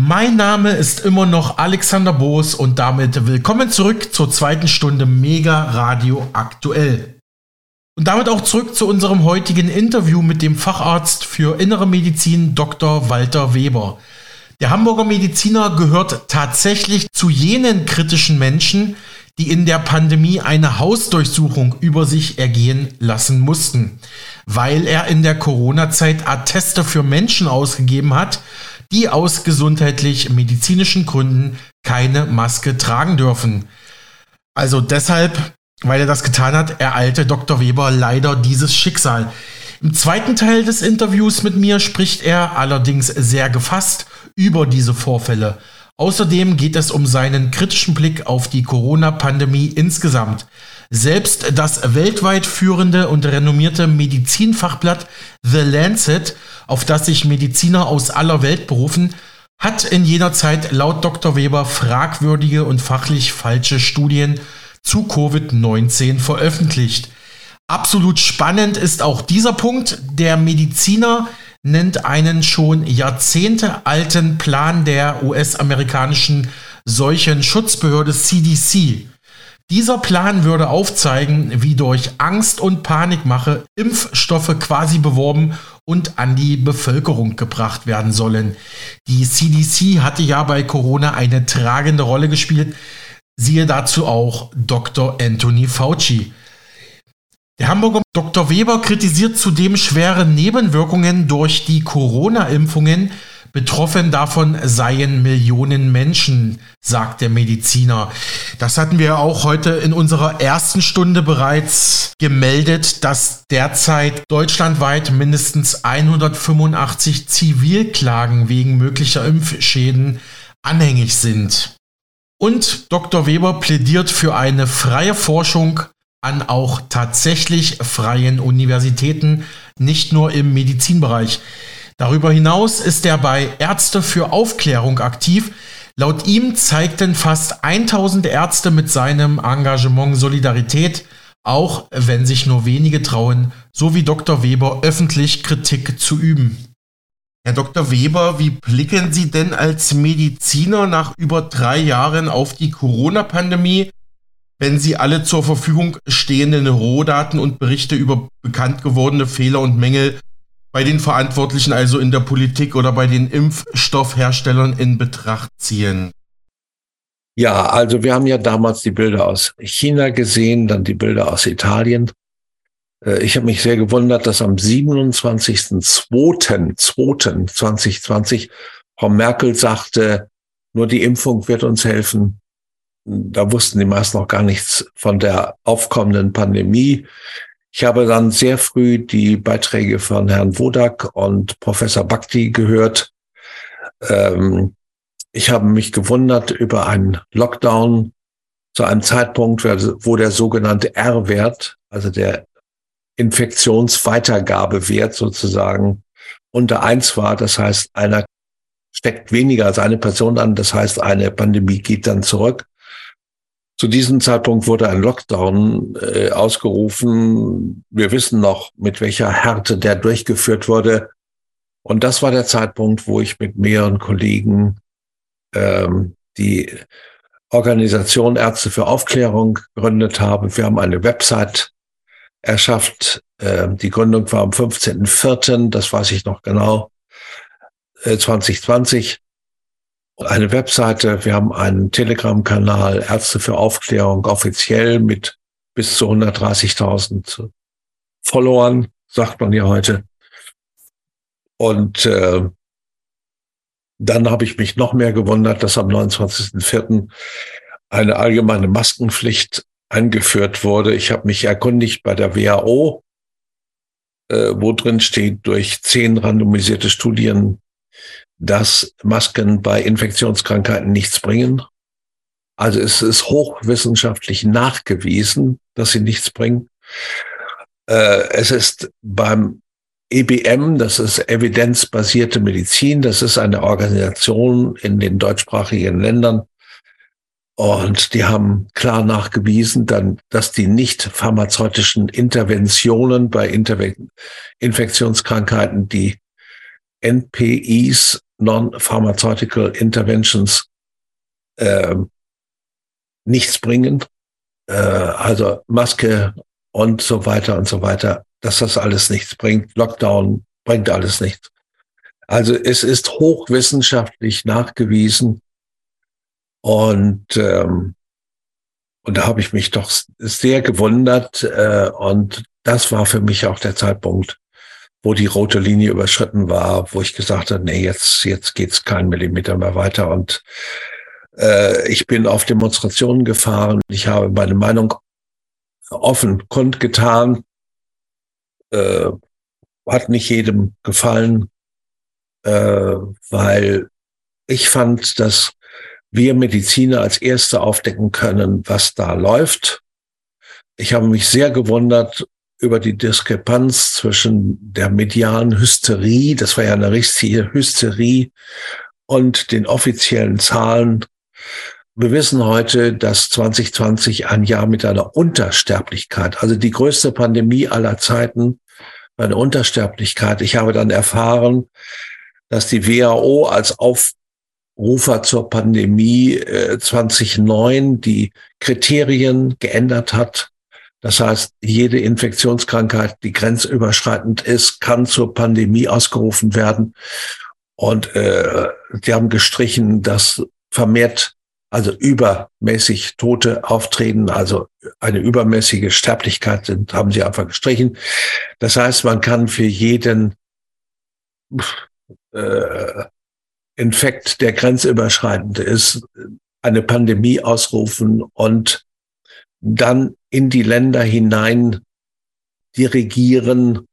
Mein Name ist immer noch Alexander Boos und damit willkommen zurück zur zweiten Stunde Mega Radio aktuell. Und damit auch zurück zu unserem heutigen Interview mit dem Facharzt für Innere Medizin Dr. Walter Weber. Der Hamburger Mediziner gehört tatsächlich zu jenen kritischen Menschen, die in der Pandemie eine Hausdurchsuchung über sich ergehen lassen mussten, weil er in der Corona-Zeit Atteste für Menschen ausgegeben hat, die aus gesundheitlich-medizinischen Gründen keine Maske tragen dürfen. Also deshalb, weil er das getan hat, ereilte Dr. Weber leider dieses Schicksal. Im zweiten Teil des Interviews mit mir spricht er allerdings sehr gefasst über diese Vorfälle. Außerdem geht es um seinen kritischen Blick auf die Corona-Pandemie insgesamt. Selbst das weltweit führende und renommierte Medizinfachblatt The Lancet, auf das sich Mediziner aus aller Welt berufen, hat in jener Zeit laut Dr. Weber fragwürdige und fachlich falsche Studien zu Covid-19 veröffentlicht. Absolut spannend ist auch dieser Punkt. Der Mediziner nennt einen schon jahrzehntealten Plan der US-amerikanischen Seuchenschutzbehörde CDC. Dieser Plan würde aufzeigen, wie durch Angst und Panikmache Impfstoffe quasi beworben und an die Bevölkerung gebracht werden sollen. Die CDC hatte ja bei Corona eine tragende Rolle gespielt. Siehe dazu auch Dr. Anthony Fauci. Der Hamburger Dr. Weber kritisiert zudem schwere Nebenwirkungen durch die Corona-Impfungen. Betroffen davon seien Millionen Menschen, sagt der Mediziner. Das hatten wir auch heute in unserer ersten Stunde bereits gemeldet, dass derzeit deutschlandweit mindestens 185 Zivilklagen wegen möglicher Impfschäden anhängig sind. Und Dr. Weber plädiert für eine freie Forschung an auch tatsächlich freien Universitäten, nicht nur im Medizinbereich. Darüber hinaus ist er bei Ärzte für Aufklärung aktiv. Laut ihm zeigten fast 1000 Ärzte mit seinem Engagement Solidarität, auch wenn sich nur wenige trauen, so wie Dr. Weber öffentlich Kritik zu üben. Herr Dr. Weber, wie blicken Sie denn als Mediziner nach über drei Jahren auf die Corona-Pandemie wenn Sie alle zur Verfügung stehenden Rohdaten und Berichte über bekannt gewordene Fehler und Mängel bei den Verantwortlichen, also in der Politik oder bei den Impfstoffherstellern in Betracht ziehen? Ja, also wir haben ja damals die Bilder aus China gesehen, dann die Bilder aus Italien. Äh, ich habe mich sehr gewundert, dass am 27.02.2020 Frau Merkel sagte, nur die Impfung wird uns helfen da wussten die meisten noch gar nichts von der aufkommenden Pandemie. Ich habe dann sehr früh die Beiträge von Herrn Wodak und Professor Bhakti gehört. Ähm, ich habe mich gewundert über einen Lockdown zu einem Zeitpunkt, wo der sogenannte R-Wert, also der Infektionsweitergabewert sozusagen, unter eins war. Das heißt, einer steckt weniger als eine Person an. Das heißt, eine Pandemie geht dann zurück. Zu diesem Zeitpunkt wurde ein Lockdown äh, ausgerufen. Wir wissen noch, mit welcher Härte der durchgeführt wurde. Und das war der Zeitpunkt, wo ich mit mehreren Kollegen ähm, die Organisation Ärzte für Aufklärung gegründet habe. Wir haben eine Website erschafft. Äh, die Gründung war am 15.04., das weiß ich noch genau, äh, 2020 eine Webseite, wir haben einen Telegram-Kanal, Ärzte für Aufklärung, offiziell mit bis zu 130.000 Followern, sagt man ja heute. Und äh, dann habe ich mich noch mehr gewundert, dass am 29.04. eine allgemeine Maskenpflicht eingeführt wurde. Ich habe mich erkundigt bei der WHO, äh, wo drin steht, durch zehn randomisierte Studien dass Masken bei Infektionskrankheiten nichts bringen. Also es ist hochwissenschaftlich nachgewiesen, dass sie nichts bringen. Äh, es ist beim EBM, das ist evidenzbasierte Medizin, das ist eine Organisation in den deutschsprachigen Ländern. Und die haben klar nachgewiesen, dann, dass die nicht pharmazeutischen Interventionen bei Interve Infektionskrankheiten, die NPIs, Non-Pharmaceutical Interventions, äh, nichts bringen. Äh, also Maske und so weiter und so weiter, dass das alles nichts bringt. Lockdown bringt alles nichts. Also es ist hochwissenschaftlich nachgewiesen und ähm, und da habe ich mich doch sehr gewundert äh, und das war für mich auch der Zeitpunkt, wo die rote Linie überschritten war, wo ich gesagt habe, nee, jetzt jetzt geht's keinen Millimeter mehr weiter und äh, ich bin auf Demonstrationen gefahren. Ich habe meine Meinung offen kundgetan. Äh, hat nicht jedem gefallen, äh, weil ich fand, dass wir Mediziner als Erste aufdecken können, was da läuft. Ich habe mich sehr gewundert über die Diskrepanz zwischen der medialen Hysterie, das war ja eine richtige Hysterie, und den offiziellen Zahlen. Wir wissen heute, dass 2020 ein Jahr mit einer Untersterblichkeit, also die größte Pandemie aller Zeiten, eine Untersterblichkeit. Ich habe dann erfahren, dass die WHO als Aufrufer zur Pandemie äh, 2009 die Kriterien geändert hat. Das heißt, jede Infektionskrankheit, die grenzüberschreitend ist, kann zur Pandemie ausgerufen werden. Und äh, die haben gestrichen, dass vermehrt, also übermäßig Tote auftreten, also eine übermäßige Sterblichkeit sind, haben sie einfach gestrichen. Das heißt, man kann für jeden äh, Infekt, der grenzüberschreitend ist, eine Pandemie ausrufen und dann in die Länder hinein dirigieren.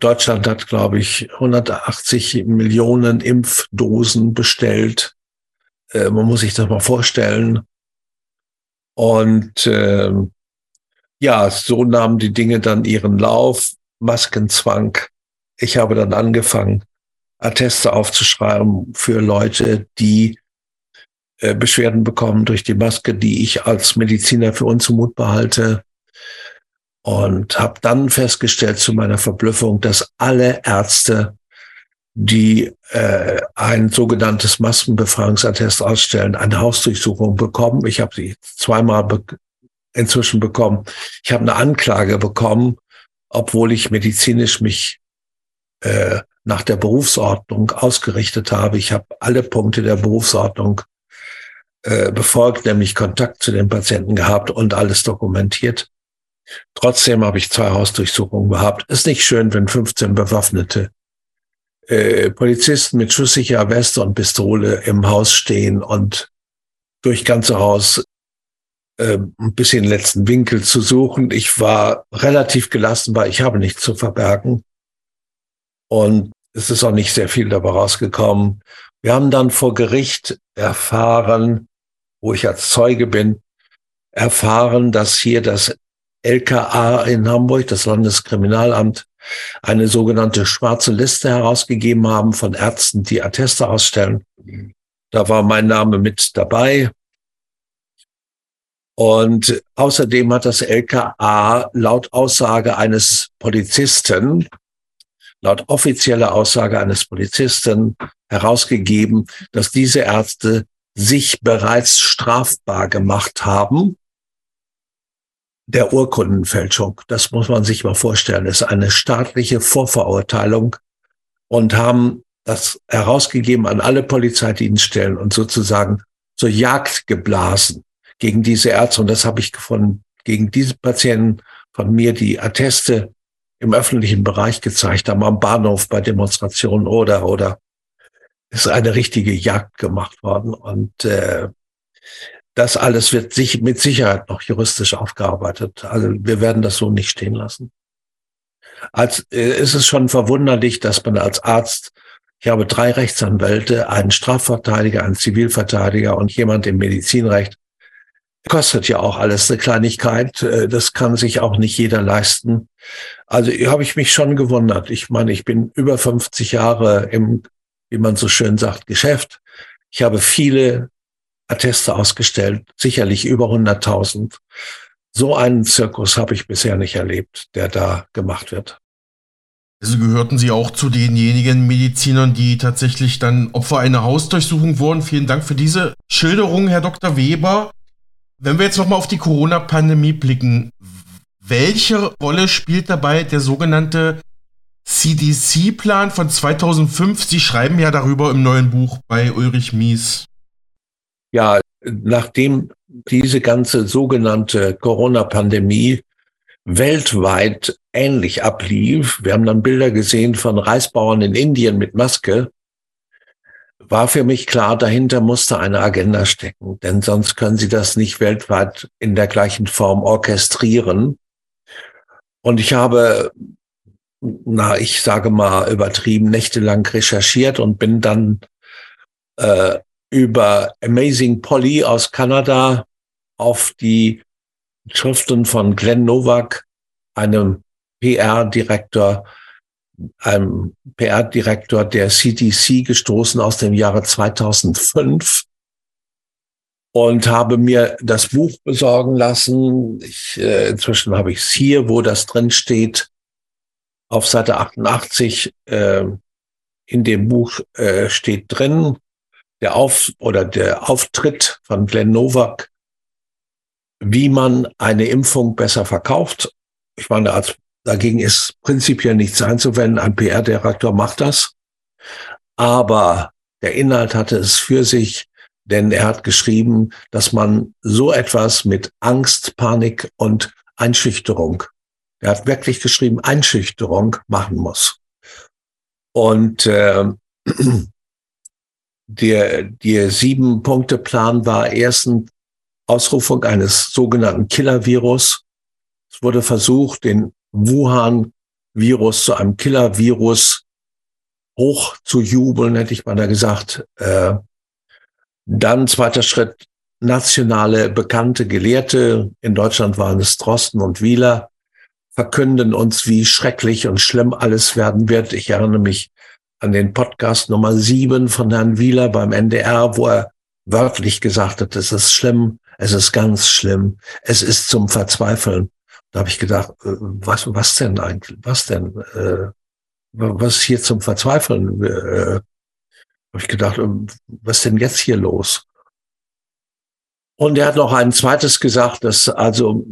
Deutschland hat, glaube ich, 180 Millionen Impfdosen bestellt. Äh, man muss sich das mal vorstellen. Und äh, ja, so nahmen die Dinge dann ihren Lauf. Maskenzwang. Ich habe dann angefangen, Atteste aufzuschreiben für Leute, die äh, Beschwerden bekommen durch die Maske, die ich als Mediziner für unzumutbar halte. Und habe dann festgestellt zu meiner Verblüffung, dass alle Ärzte, die äh, ein sogenanntes Maskenbefragungsattest ausstellen, eine Hausdurchsuchung bekommen. Ich habe sie zweimal be inzwischen bekommen. Ich habe eine Anklage bekommen, obwohl ich medizinisch mich äh, nach der Berufsordnung ausgerichtet habe. Ich habe alle Punkte der Berufsordnung äh, befolgt, nämlich Kontakt zu den Patienten gehabt und alles dokumentiert. Trotzdem habe ich zwei Hausdurchsuchungen gehabt. Ist nicht schön, wenn 15 bewaffnete äh, Polizisten mit schusssicherer Weste und Pistole im Haus stehen und durch ganze Haus äh, ein bisschen letzten Winkel zu suchen. Ich war relativ gelassen, weil ich habe nichts zu verbergen. Und es ist auch nicht sehr viel dabei rausgekommen. Wir haben dann vor Gericht erfahren, wo ich als Zeuge bin, erfahren, dass hier das LKA in Hamburg, das Landeskriminalamt, eine sogenannte schwarze Liste herausgegeben haben von Ärzten, die Atteste ausstellen. Da war mein Name mit dabei. Und außerdem hat das LKA laut Aussage eines Polizisten laut offizieller Aussage eines Polizisten herausgegeben, dass diese Ärzte sich bereits strafbar gemacht haben. Der Urkundenfälschung, das muss man sich mal vorstellen, ist eine staatliche Vorverurteilung und haben das herausgegeben an alle Polizeidienststellen und sozusagen zur Jagd geblasen gegen diese Ärzte. Und das habe ich gefunden, gegen diese Patienten von mir, die Atteste im öffentlichen Bereich gezeigt haben, am Bahnhof bei Demonstrationen oder, oder ist eine richtige Jagd gemacht worden. Und äh, das alles wird sich mit Sicherheit noch juristisch aufgearbeitet. Also wir werden das so nicht stehen lassen. Als äh, ist es schon verwunderlich, dass man als Arzt, ich habe drei Rechtsanwälte, einen Strafverteidiger, einen Zivilverteidiger und jemand im Medizinrecht, Kostet ja auch alles eine Kleinigkeit. Äh, das kann sich auch nicht jeder leisten. Also habe ich mich schon gewundert. Ich meine, ich bin über 50 Jahre im, wie man so schön sagt, Geschäft. Ich habe viele Atteste ausgestellt, sicherlich über 100.000. So einen Zirkus habe ich bisher nicht erlebt, der da gemacht wird. Also gehörten Sie auch zu denjenigen Medizinern, die tatsächlich dann Opfer einer Hausdurchsuchung wurden. Vielen Dank für diese Schilderung, Herr Dr. Weber. Wenn wir jetzt nochmal auf die Corona-Pandemie blicken, welche Rolle spielt dabei der sogenannte CDC-Plan von 2005? Sie schreiben ja darüber im neuen Buch bei Ulrich Mies. Ja, nachdem diese ganze sogenannte Corona-Pandemie weltweit ähnlich ablief. Wir haben dann Bilder gesehen von Reisbauern in Indien mit Maske. War für mich klar, dahinter musste eine Agenda stecken, denn sonst können Sie das nicht weltweit in der gleichen Form orchestrieren. Und ich habe, na, ich sage mal übertrieben, nächtelang recherchiert und bin dann äh, über Amazing Polly aus Kanada auf die Schriften von Glenn Nowak, einem PR-Direktor, einem PR-Direktor der CDC gestoßen aus dem Jahre 2005 und habe mir das Buch besorgen lassen. Ich, äh, inzwischen habe ich es hier, wo das drin steht, auf Seite 88 äh, in dem Buch äh, steht drin der Auf oder der Auftritt von Glenn Nowak wie man eine Impfung besser verkauft. Ich meine, als, dagegen ist prinzipiell nichts einzuwenden. Ein PR-Direktor macht das. Aber der Inhalt hatte es für sich, denn er hat geschrieben, dass man so etwas mit Angst, Panik und Einschüchterung, er hat wirklich geschrieben, Einschüchterung machen muss. Und äh, der, der Sieben-Punkte-Plan war erstens Ausrufung eines sogenannten Killer-Virus. Es wurde versucht, den Wuhan-Virus zu einem Killer-Virus hoch zu jubeln, hätte ich mal da gesagt. Äh, dann zweiter Schritt, nationale bekannte Gelehrte, in Deutschland waren es Drosten und Wieler, verkünden uns, wie schrecklich und schlimm alles werden wird. Ich erinnere mich an den Podcast Nummer sieben von Herrn Wieler beim NDR, wo er wörtlich gesagt hat, es ist schlimm, es ist ganz schlimm. Es ist zum Verzweifeln. Da habe ich gedacht, äh, was, was denn eigentlich? Was denn? Äh, was hier zum Verzweifeln? Äh, habe ich gedacht, ähm, was denn jetzt hier los? Und er hat noch ein zweites gesagt, dass also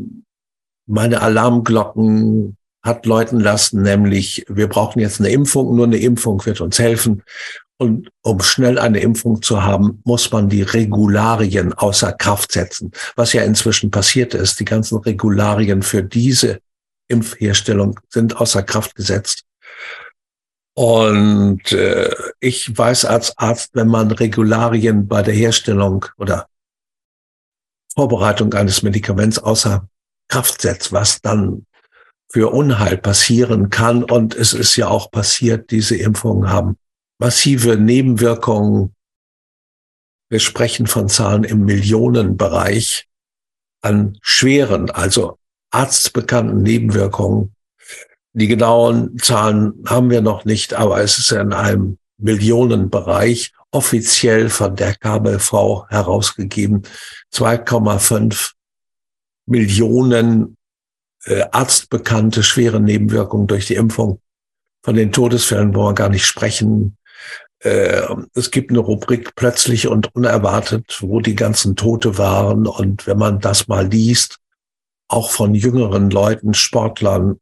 meine Alarmglocken hat läuten lassen, nämlich wir brauchen jetzt eine Impfung, nur eine Impfung wird uns helfen. Und um schnell eine Impfung zu haben, muss man die Regularien außer Kraft setzen. Was ja inzwischen passiert ist, die ganzen Regularien für diese Impfherstellung sind außer Kraft gesetzt. Und äh, ich weiß als Arzt, wenn man Regularien bei der Herstellung oder Vorbereitung eines Medikaments außer Kraft setzt, was dann für Unheil passieren kann. Und es ist ja auch passiert, diese Impfungen haben massive Nebenwirkungen. Wir sprechen von Zahlen im Millionenbereich an schweren, also arztbekannten Nebenwirkungen. Die genauen Zahlen haben wir noch nicht, aber es ist in einem Millionenbereich offiziell von der KBV herausgegeben. 2,5 Millionen äh, arztbekannte schwere Nebenwirkungen durch die Impfung. Von den Todesfällen wollen wir gar nicht sprechen. Äh, es gibt eine Rubrik plötzlich und unerwartet, wo die ganzen Tote waren. Und wenn man das mal liest, auch von jüngeren Leuten, Sportlern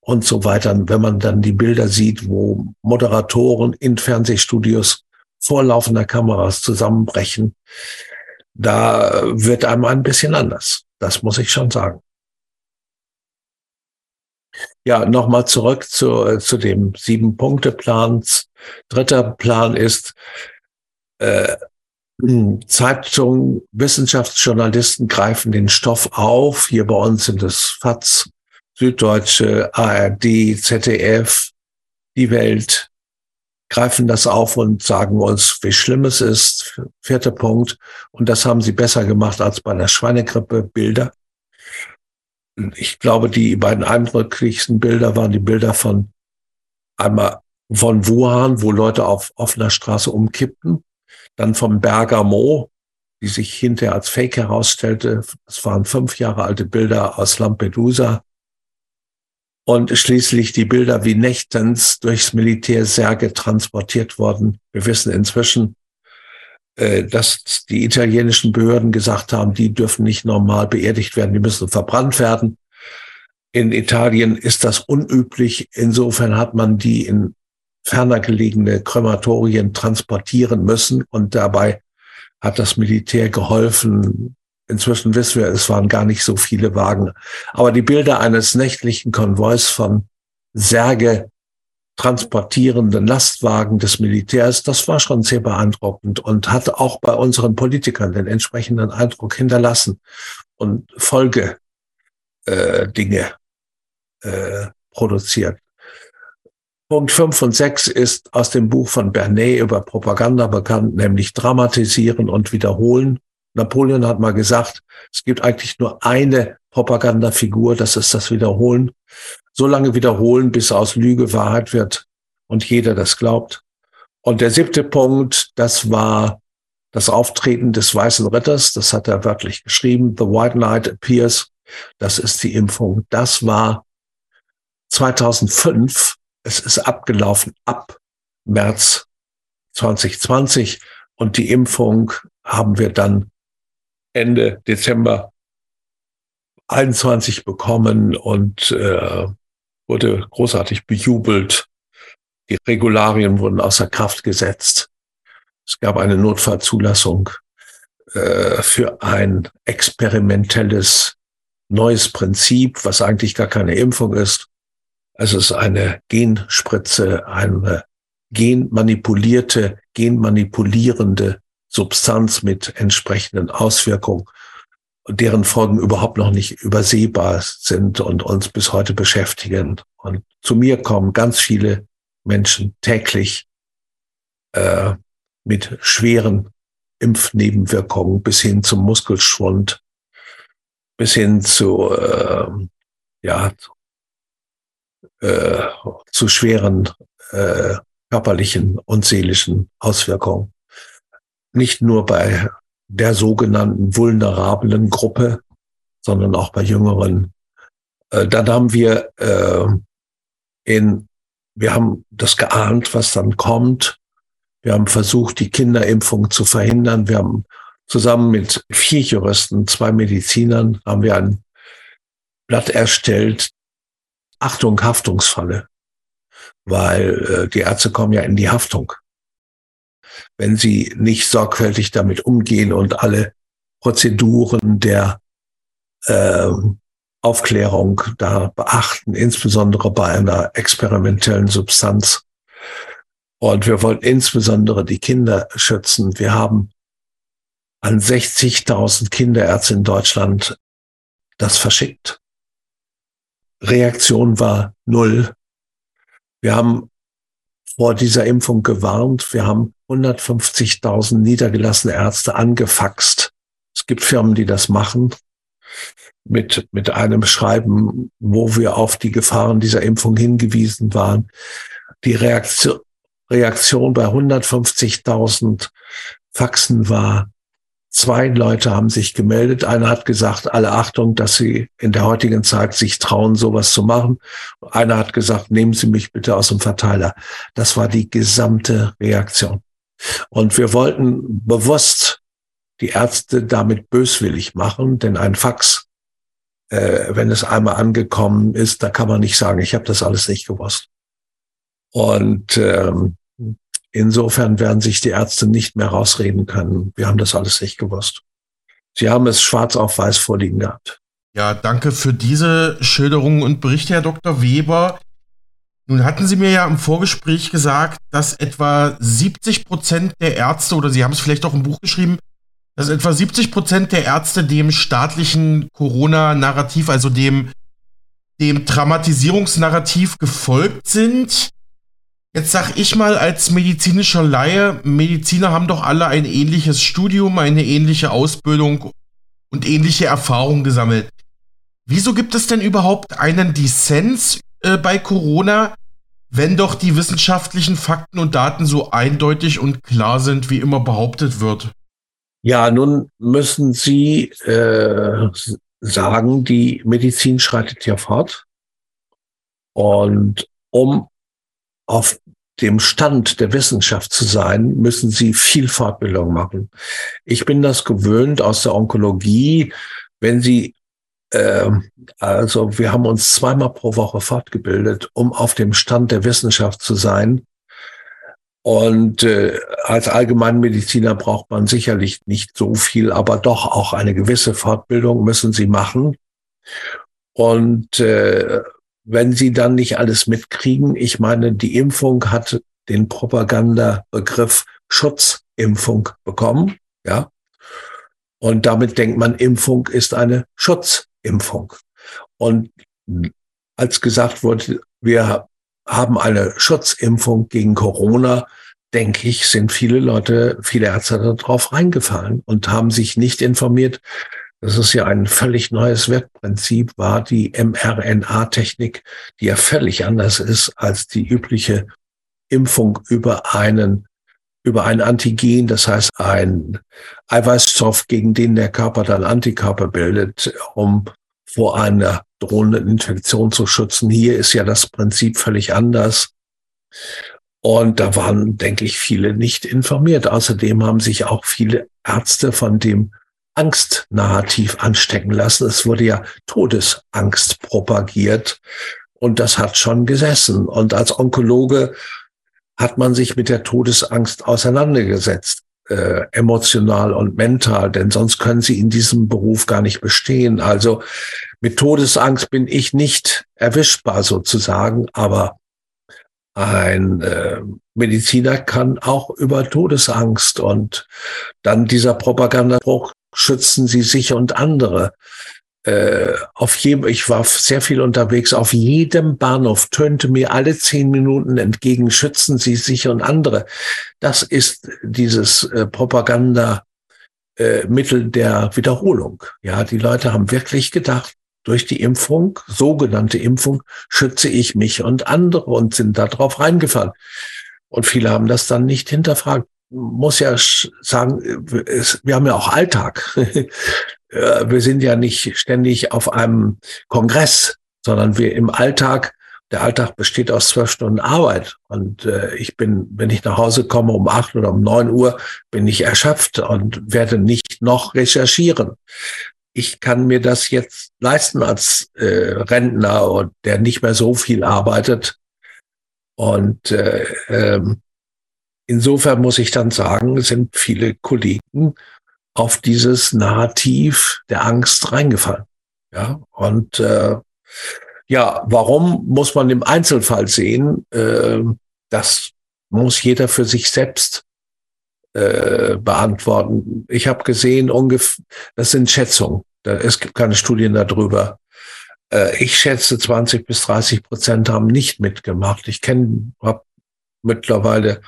und so weiter, wenn man dann die Bilder sieht, wo Moderatoren in Fernsehstudios vor laufender Kameras zusammenbrechen, da wird einem ein bisschen anders. Das muss ich schon sagen. Ja, nochmal zurück zu, äh, zu dem Sieben-Punkte-Plans. Dritter Plan ist, äh, Zeitungen, Wissenschaftsjournalisten greifen den Stoff auf. Hier bei uns sind es FATS, Süddeutsche, ARD, ZDF, die Welt greifen das auf und sagen uns, wie schlimm es ist. Vierter Punkt. Und das haben sie besser gemacht als bei der Schweinegrippe Bilder ich glaube, die beiden eindrücklichsten Bilder waren die Bilder von einmal von Wuhan, wo Leute auf offener Straße umkippten, dann vom Bergamo, die sich hinterher als Fake herausstellte. Es waren fünf Jahre alte Bilder aus Lampedusa. Und schließlich die Bilder, wie nächtens durchs Militär Särge transportiert wurden. Wir wissen inzwischen, äh, dass die italienischen Behörden gesagt haben, die dürfen nicht normal beerdigt werden, die müssen verbrannt werden. In Italien ist das unüblich. Insofern hat man die in ferner gelegene Krematorien transportieren müssen und dabei hat das Militär geholfen, Inzwischen wissen wir, es waren gar nicht so viele Wagen. Aber die Bilder eines nächtlichen Konvois von Särge transportierenden Lastwagen des Militärs, das war schon sehr beeindruckend und hat auch bei unseren Politikern den entsprechenden Eindruck hinterlassen und Folge äh, äh, produziert. Punkt 5 und 6 ist aus dem Buch von Bernet über Propaganda bekannt, nämlich dramatisieren und wiederholen. Napoleon hat mal gesagt, es gibt eigentlich nur eine Propagandafigur, das ist das Wiederholen. So lange wiederholen, bis aus Lüge Wahrheit wird und jeder das glaubt. Und der siebte Punkt, das war das Auftreten des Weißen Ritters. Das hat er wörtlich geschrieben. The White Knight appears. Das ist die Impfung. Das war 2005. Es ist abgelaufen ab März 2020. Und die Impfung haben wir dann Ende Dezember 21 bekommen und äh, wurde großartig bejubelt. Die Regularien wurden außer Kraft gesetzt. Es gab eine Notfallzulassung äh, für ein experimentelles neues Prinzip, was eigentlich gar keine Impfung ist. Es ist eine Genspritze, eine genmanipulierte, genmanipulierende Substanz mit entsprechenden Auswirkungen, deren Folgen überhaupt noch nicht übersehbar sind und uns bis heute beschäftigen. Und zu mir kommen ganz viele Menschen täglich äh, mit schweren Impfnebenwirkungen bis hin zum Muskelschwund, bis hin zu, äh, ja, äh, zu schweren äh, körperlichen und seelischen Auswirkungen nicht nur bei der sogenannten vulnerablen Gruppe, sondern auch bei Jüngeren. Äh, dann haben wir äh, in, wir haben das geahnt, was dann kommt. Wir haben versucht, die Kinderimpfung zu verhindern. Wir haben zusammen mit vier Juristen, zwei Medizinern, haben wir ein Blatt erstellt. Achtung, Haftungsfalle. Weil äh, die Ärzte kommen ja in die Haftung wenn sie nicht sorgfältig damit umgehen und alle Prozeduren der äh, Aufklärung da beachten, insbesondere bei einer experimentellen Substanz. Und wir wollen insbesondere die Kinder schützen. Wir haben an 60.000 Kinderärzte in Deutschland das verschickt. Reaktion war null. Wir haben vor dieser Impfung gewarnt. Wir haben 150.000 niedergelassene Ärzte angefaxt. Es gibt Firmen, die das machen mit, mit einem Schreiben, wo wir auf die Gefahren dieser Impfung hingewiesen waren. Die Reaktion, Reaktion bei 150.000 Faxen war, Zwei Leute haben sich gemeldet. Einer hat gesagt, alle Achtung, dass sie in der heutigen Zeit sich trauen, sowas zu machen. Einer hat gesagt, nehmen Sie mich bitte aus dem Verteiler. Das war die gesamte Reaktion. Und wir wollten bewusst die Ärzte damit böswillig machen, denn ein Fax, äh, wenn es einmal angekommen ist, da kann man nicht sagen, ich habe das alles nicht gewusst. Und ähm, Insofern werden sich die Ärzte nicht mehr rausreden können. Wir haben das alles nicht gewusst. Sie haben es schwarz auf weiß vorliegen gehabt. Ja, danke für diese Schilderungen und Berichte, Herr Dr. Weber. Nun hatten Sie mir ja im Vorgespräch gesagt, dass etwa 70 Prozent der Ärzte, oder Sie haben es vielleicht auch im Buch geschrieben, dass etwa 70 Prozent der Ärzte dem staatlichen Corona-Narrativ, also dem, dem Dramatisierungsnarrativ gefolgt sind. Jetzt sag ich mal als medizinischer Laie, Mediziner haben doch alle ein ähnliches Studium, eine ähnliche Ausbildung und ähnliche Erfahrungen gesammelt. Wieso gibt es denn überhaupt einen Dissens äh, bei Corona, wenn doch die wissenschaftlichen Fakten und Daten so eindeutig und klar sind, wie immer behauptet wird? Ja, nun müssen Sie äh, sagen, die Medizin schreitet ja fort. Und um auf dem Stand der Wissenschaft zu sein, müssen sie viel Fortbildung machen. Ich bin das gewöhnt aus der Onkologie, wenn sie äh, also wir haben uns zweimal pro Woche fortgebildet, um auf dem Stand der Wissenschaft zu sein. Und äh, als Allgemeinmediziner braucht man sicherlich nicht so viel, aber doch auch eine gewisse Fortbildung müssen Sie machen. Und äh, wenn Sie dann nicht alles mitkriegen, ich meine, die Impfung hat den Propagandabegriff Schutzimpfung bekommen, ja. Und damit denkt man, Impfung ist eine Schutzimpfung. Und als gesagt wurde, wir haben eine Schutzimpfung gegen Corona, denke ich, sind viele Leute, viele Ärzte darauf reingefallen und haben sich nicht informiert. Das ist ja ein völlig neues Wertprinzip, war die mRNA-Technik, die ja völlig anders ist als die übliche Impfung über einen über ein Antigen, das heißt ein Eiweißstoff, gegen den der Körper dann Antikörper bildet, um vor einer drohenden Infektion zu schützen. Hier ist ja das Prinzip völlig anders. Und da waren, denke ich, viele nicht informiert. Außerdem haben sich auch viele Ärzte von dem Angstnarrativ anstecken lassen. Es wurde ja Todesangst propagiert und das hat schon gesessen. Und als Onkologe hat man sich mit der Todesangst auseinandergesetzt äh, emotional und mental, denn sonst können sie in diesem Beruf gar nicht bestehen. Also mit Todesangst bin ich nicht erwischbar sozusagen, aber ein äh, Mediziner kann auch über Todesangst und dann dieser Propagandabruch schützen Sie sich und andere äh, auf jedem, ich war sehr viel unterwegs, auf jedem Bahnhof tönte mir alle zehn Minuten entgegen, schützen Sie sich und andere. Das ist dieses äh, Propaganda, äh, Mittel der Wiederholung. Ja, die Leute haben wirklich gedacht, durch die Impfung, sogenannte Impfung, schütze ich mich und andere und sind da drauf reingefallen. Und viele haben das dann nicht hinterfragt. Muss ja sagen, äh, wir haben ja auch Alltag. Wir sind ja nicht ständig auf einem Kongress, sondern wir im Alltag, der Alltag besteht aus zwölf Stunden Arbeit. Und äh, ich bin, wenn ich nach Hause komme um acht oder um neun Uhr, bin ich erschöpft und werde nicht noch recherchieren. Ich kann mir das jetzt leisten als äh, Rentner und der nicht mehr so viel arbeitet. Und äh, ähm, insofern muss ich dann sagen, sind viele Kollegen auf dieses Narrativ der Angst reingefallen. Ja, und äh, ja, warum muss man im Einzelfall sehen? Äh, das muss jeder für sich selbst äh, beantworten. Ich habe gesehen, ungefähr, das sind Schätzungen. Es gibt keine Studien darüber. Äh, ich schätze, 20 bis 30 Prozent haben nicht mitgemacht. Ich kenne, habe mittlerweile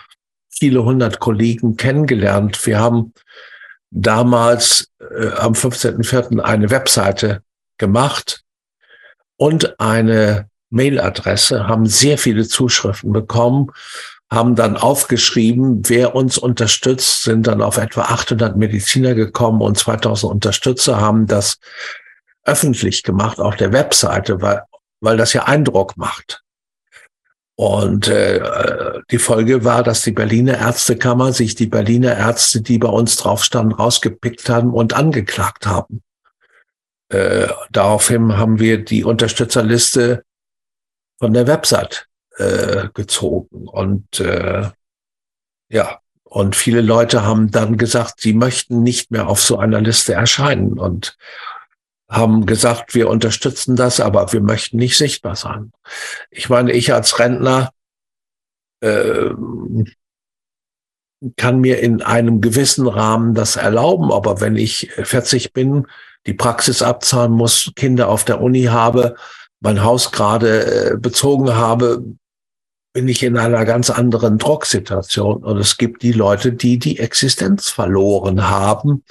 viele hundert Kollegen kennengelernt. Wir haben damals äh, am 15.04. eine Webseite gemacht und eine Mailadresse, haben sehr viele Zuschriften bekommen, haben dann aufgeschrieben, wer uns unterstützt, sind dann auf etwa 800 Mediziner gekommen und 2000 Unterstützer haben das öffentlich gemacht auf der Webseite, weil, weil das ja Eindruck macht. Und äh, die Folge war, dass die Berliner Ärztekammer sich die Berliner Ärzte, die bei uns drauf standen, rausgepickt haben und angeklagt haben. Äh, daraufhin haben wir die Unterstützerliste von der Website äh, gezogen. Und äh, ja, und viele Leute haben dann gesagt, sie möchten nicht mehr auf so einer Liste erscheinen. Und haben gesagt, wir unterstützen das, aber wir möchten nicht sichtbar sein. Ich meine, ich als Rentner äh, kann mir in einem gewissen Rahmen das erlauben, aber wenn ich 40 bin, die Praxis abzahlen muss, Kinder auf der Uni habe, mein Haus gerade äh, bezogen habe, bin ich in einer ganz anderen Drucksituation. Und es gibt die Leute, die die Existenz verloren haben,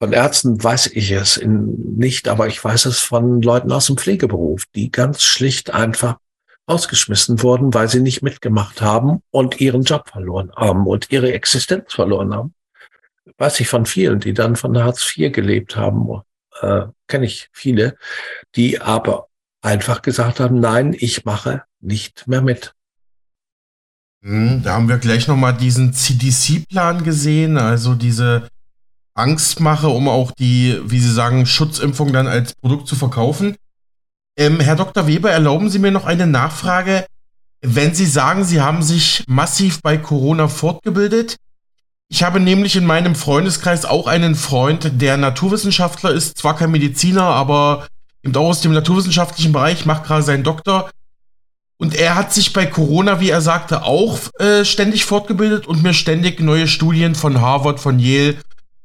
von Ärzten weiß ich es nicht, aber ich weiß es von Leuten aus dem Pflegeberuf, die ganz schlicht einfach ausgeschmissen wurden, weil sie nicht mitgemacht haben und ihren Job verloren haben und ihre Existenz verloren haben. Weiß ich von vielen, die dann von Hartz IV gelebt haben, äh, kenne ich viele, die aber einfach gesagt haben, nein, ich mache nicht mehr mit. Hm, da haben wir gleich nochmal diesen CDC-Plan gesehen, also diese Angstmache, um auch die, wie Sie sagen, Schutzimpfung dann als Produkt zu verkaufen. Ähm, Herr Dr. Weber, erlauben Sie mir noch eine Nachfrage. Wenn Sie sagen, Sie haben sich massiv bei Corona fortgebildet, ich habe nämlich in meinem Freundeskreis auch einen Freund, der Naturwissenschaftler ist, zwar kein Mediziner, aber eben auch aus dem naturwissenschaftlichen Bereich, macht gerade seinen Doktor. Und er hat sich bei Corona, wie er sagte, auch äh, ständig fortgebildet und mir ständig neue Studien von Harvard, von Yale,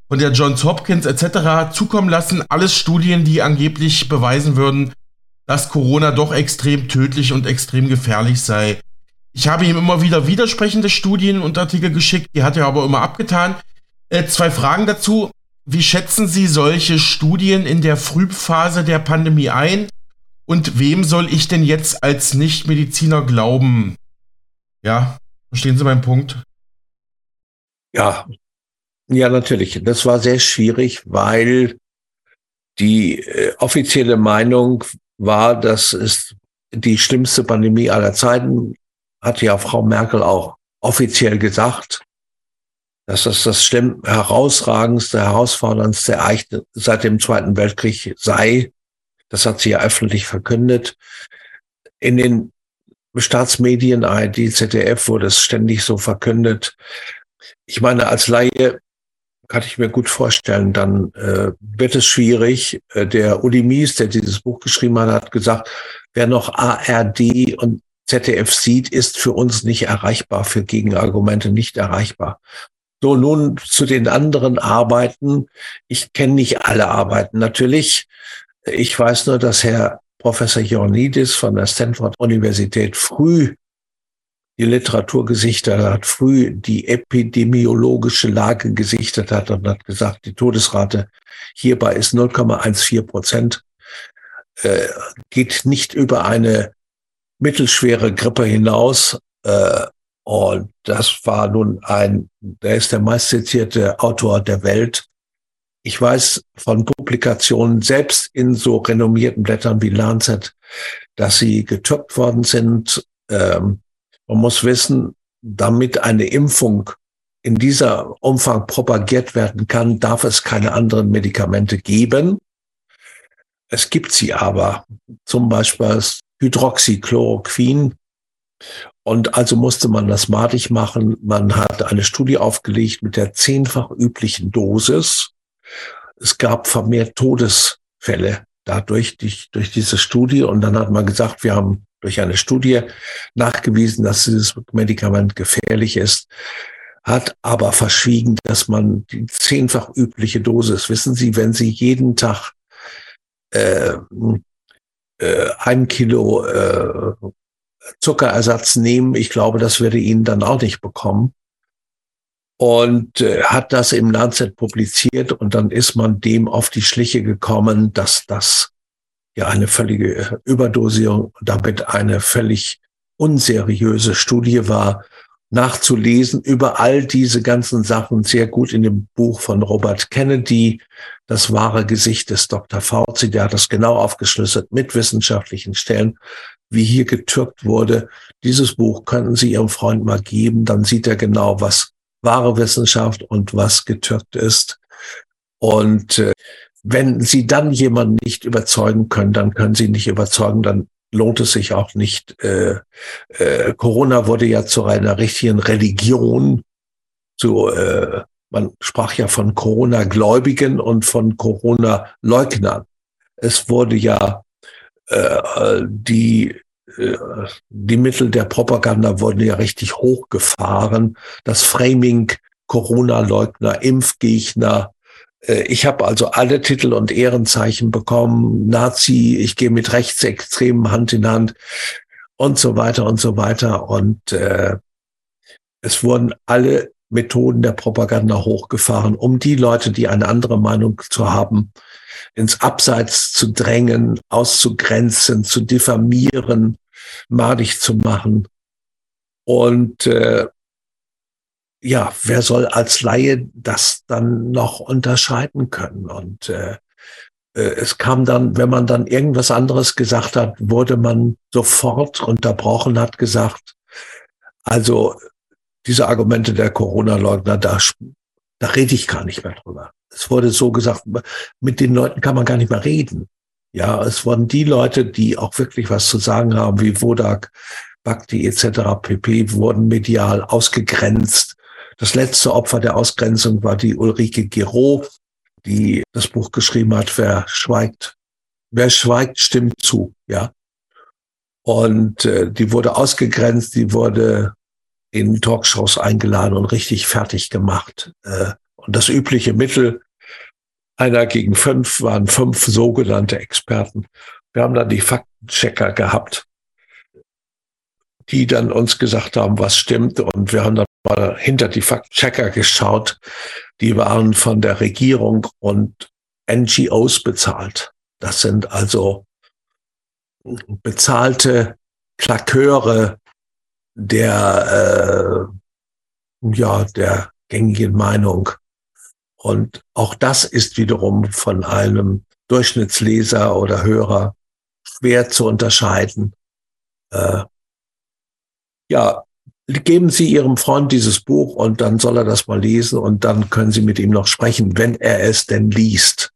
von der Johns Hopkins etc. zukommen lassen. Alles Studien, die angeblich beweisen würden, dass Corona doch extrem tödlich und extrem gefährlich sei. Ich habe ihm immer wieder widersprechende Studien und Artikel geschickt, die hat er aber immer abgetan. Äh, zwei Fragen dazu. Wie schätzen Sie solche Studien in der Frühphase der Pandemie ein? Und wem soll ich denn jetzt als Nichtmediziner glauben? Ja, verstehen Sie meinen Punkt? Ja, ja, natürlich. Das war sehr schwierig, weil die äh, offizielle Meinung war, dass es die schlimmste Pandemie aller Zeiten hat ja Frau Merkel auch offiziell gesagt, dass das das schlimm herausragendste, herausforderndste Ereignis seit dem Zweiten Weltkrieg sei. Das hat sie ja öffentlich verkündet. In den Staatsmedien, ARD, ZDF wurde es ständig so verkündet. Ich meine, als Laie kann ich mir gut vorstellen, dann äh, wird es schwierig. Äh, der Uli Mies, der dieses Buch geschrieben hat, hat gesagt, wer noch ARD und ZDF sieht, ist für uns nicht erreichbar, für Gegenargumente nicht erreichbar. So, nun zu den anderen Arbeiten. Ich kenne nicht alle Arbeiten natürlich. Ich weiß nur, dass Herr Professor Ioannidis von der Stanford Universität früh die Literatur gesichtet hat, früh die epidemiologische Lage gesichtet hat und hat gesagt, die Todesrate hierbei ist 0,14 Prozent, äh, geht nicht über eine mittelschwere Grippe hinaus. Äh, und das war nun ein, der ist der meistzitierte Autor der Welt. Ich weiß von Publikationen, selbst in so renommierten Blättern wie Lancet, dass sie getürkt worden sind. Ähm, man muss wissen, damit eine Impfung in dieser Umfang propagiert werden kann, darf es keine anderen Medikamente geben. Es gibt sie aber, zum Beispiel das Hydroxychloroquin. Und also musste man das madig machen. Man hat eine Studie aufgelegt mit der zehnfach üblichen Dosis. Es gab vermehrt Todesfälle dadurch, durch, durch diese Studie. Und dann hat man gesagt, wir haben durch eine Studie nachgewiesen, dass dieses Medikament gefährlich ist, hat aber verschwiegen, dass man die zehnfach übliche Dosis, wissen Sie, wenn Sie jeden Tag äh, äh, ein Kilo äh, Zuckerersatz nehmen. Ich glaube, das würde Ihnen dann auch nicht bekommen. Und äh, hat das im Lancet publiziert und dann ist man dem auf die Schliche gekommen, dass das ja eine völlige Überdosierung, damit eine völlig unseriöse Studie war, nachzulesen über all diese ganzen Sachen sehr gut in dem Buch von Robert Kennedy, das wahre Gesicht des Dr. Fauci, der hat das genau aufgeschlüsselt mit wissenschaftlichen Stellen, wie hier getürkt wurde. Dieses Buch könnten Sie Ihrem Freund mal geben, dann sieht er genau, was wahre Wissenschaft und was getürkt ist. Und äh, wenn Sie dann jemanden nicht überzeugen können, dann können Sie nicht überzeugen, dann lohnt es sich auch nicht. Äh, äh, Corona wurde ja zu einer richtigen Religion. Zu, äh, man sprach ja von Corona-Gläubigen und von Corona-Leugnern. Es wurde ja äh, die äh, die Mittel der Propaganda wurden ja richtig hochgefahren. Das Framing Corona-Leugner, Impfgegner, ich habe also alle Titel und Ehrenzeichen bekommen, Nazi, ich gehe mit Rechtsextremen Hand in Hand und so weiter und so weiter. Und äh, es wurden alle Methoden der Propaganda hochgefahren, um die Leute, die eine andere Meinung zu haben, ins Abseits zu drängen, auszugrenzen, zu diffamieren, madig zu machen. Und äh, ja, wer soll als Laie das dann noch unterscheiden können? Und äh, äh, es kam dann, wenn man dann irgendwas anderes gesagt hat, wurde man sofort unterbrochen, hat gesagt, also diese Argumente der Corona-Leugner, da, da rede ich gar nicht mehr drüber. Es wurde so gesagt, mit den Leuten kann man gar nicht mehr reden. Ja, es wurden die Leute, die auch wirklich was zu sagen haben, wie Wodak, Bhakti etc. pp. wurden medial ausgegrenzt. Das letzte Opfer der Ausgrenzung war die Ulrike Giro, die das Buch geschrieben hat, wer schweigt, wer schweigt, stimmt zu, ja. Und äh, die wurde ausgegrenzt, die wurde in Talkshows eingeladen und richtig fertig gemacht. Äh, und das übliche Mittel, einer gegen fünf, waren fünf sogenannte Experten. Wir haben dann die Faktenchecker gehabt, die dann uns gesagt haben, was stimmt. Und wir haben dann mal hinter die Faktenchecker geschaut. Die waren von der Regierung und NGOs bezahlt. Das sind also bezahlte Klaköre der, äh, ja, der gängigen Meinung. Und auch das ist wiederum von einem Durchschnittsleser oder Hörer schwer zu unterscheiden. Äh, ja, geben Sie Ihrem Freund dieses Buch und dann soll er das mal lesen und dann können Sie mit ihm noch sprechen, wenn er es denn liest.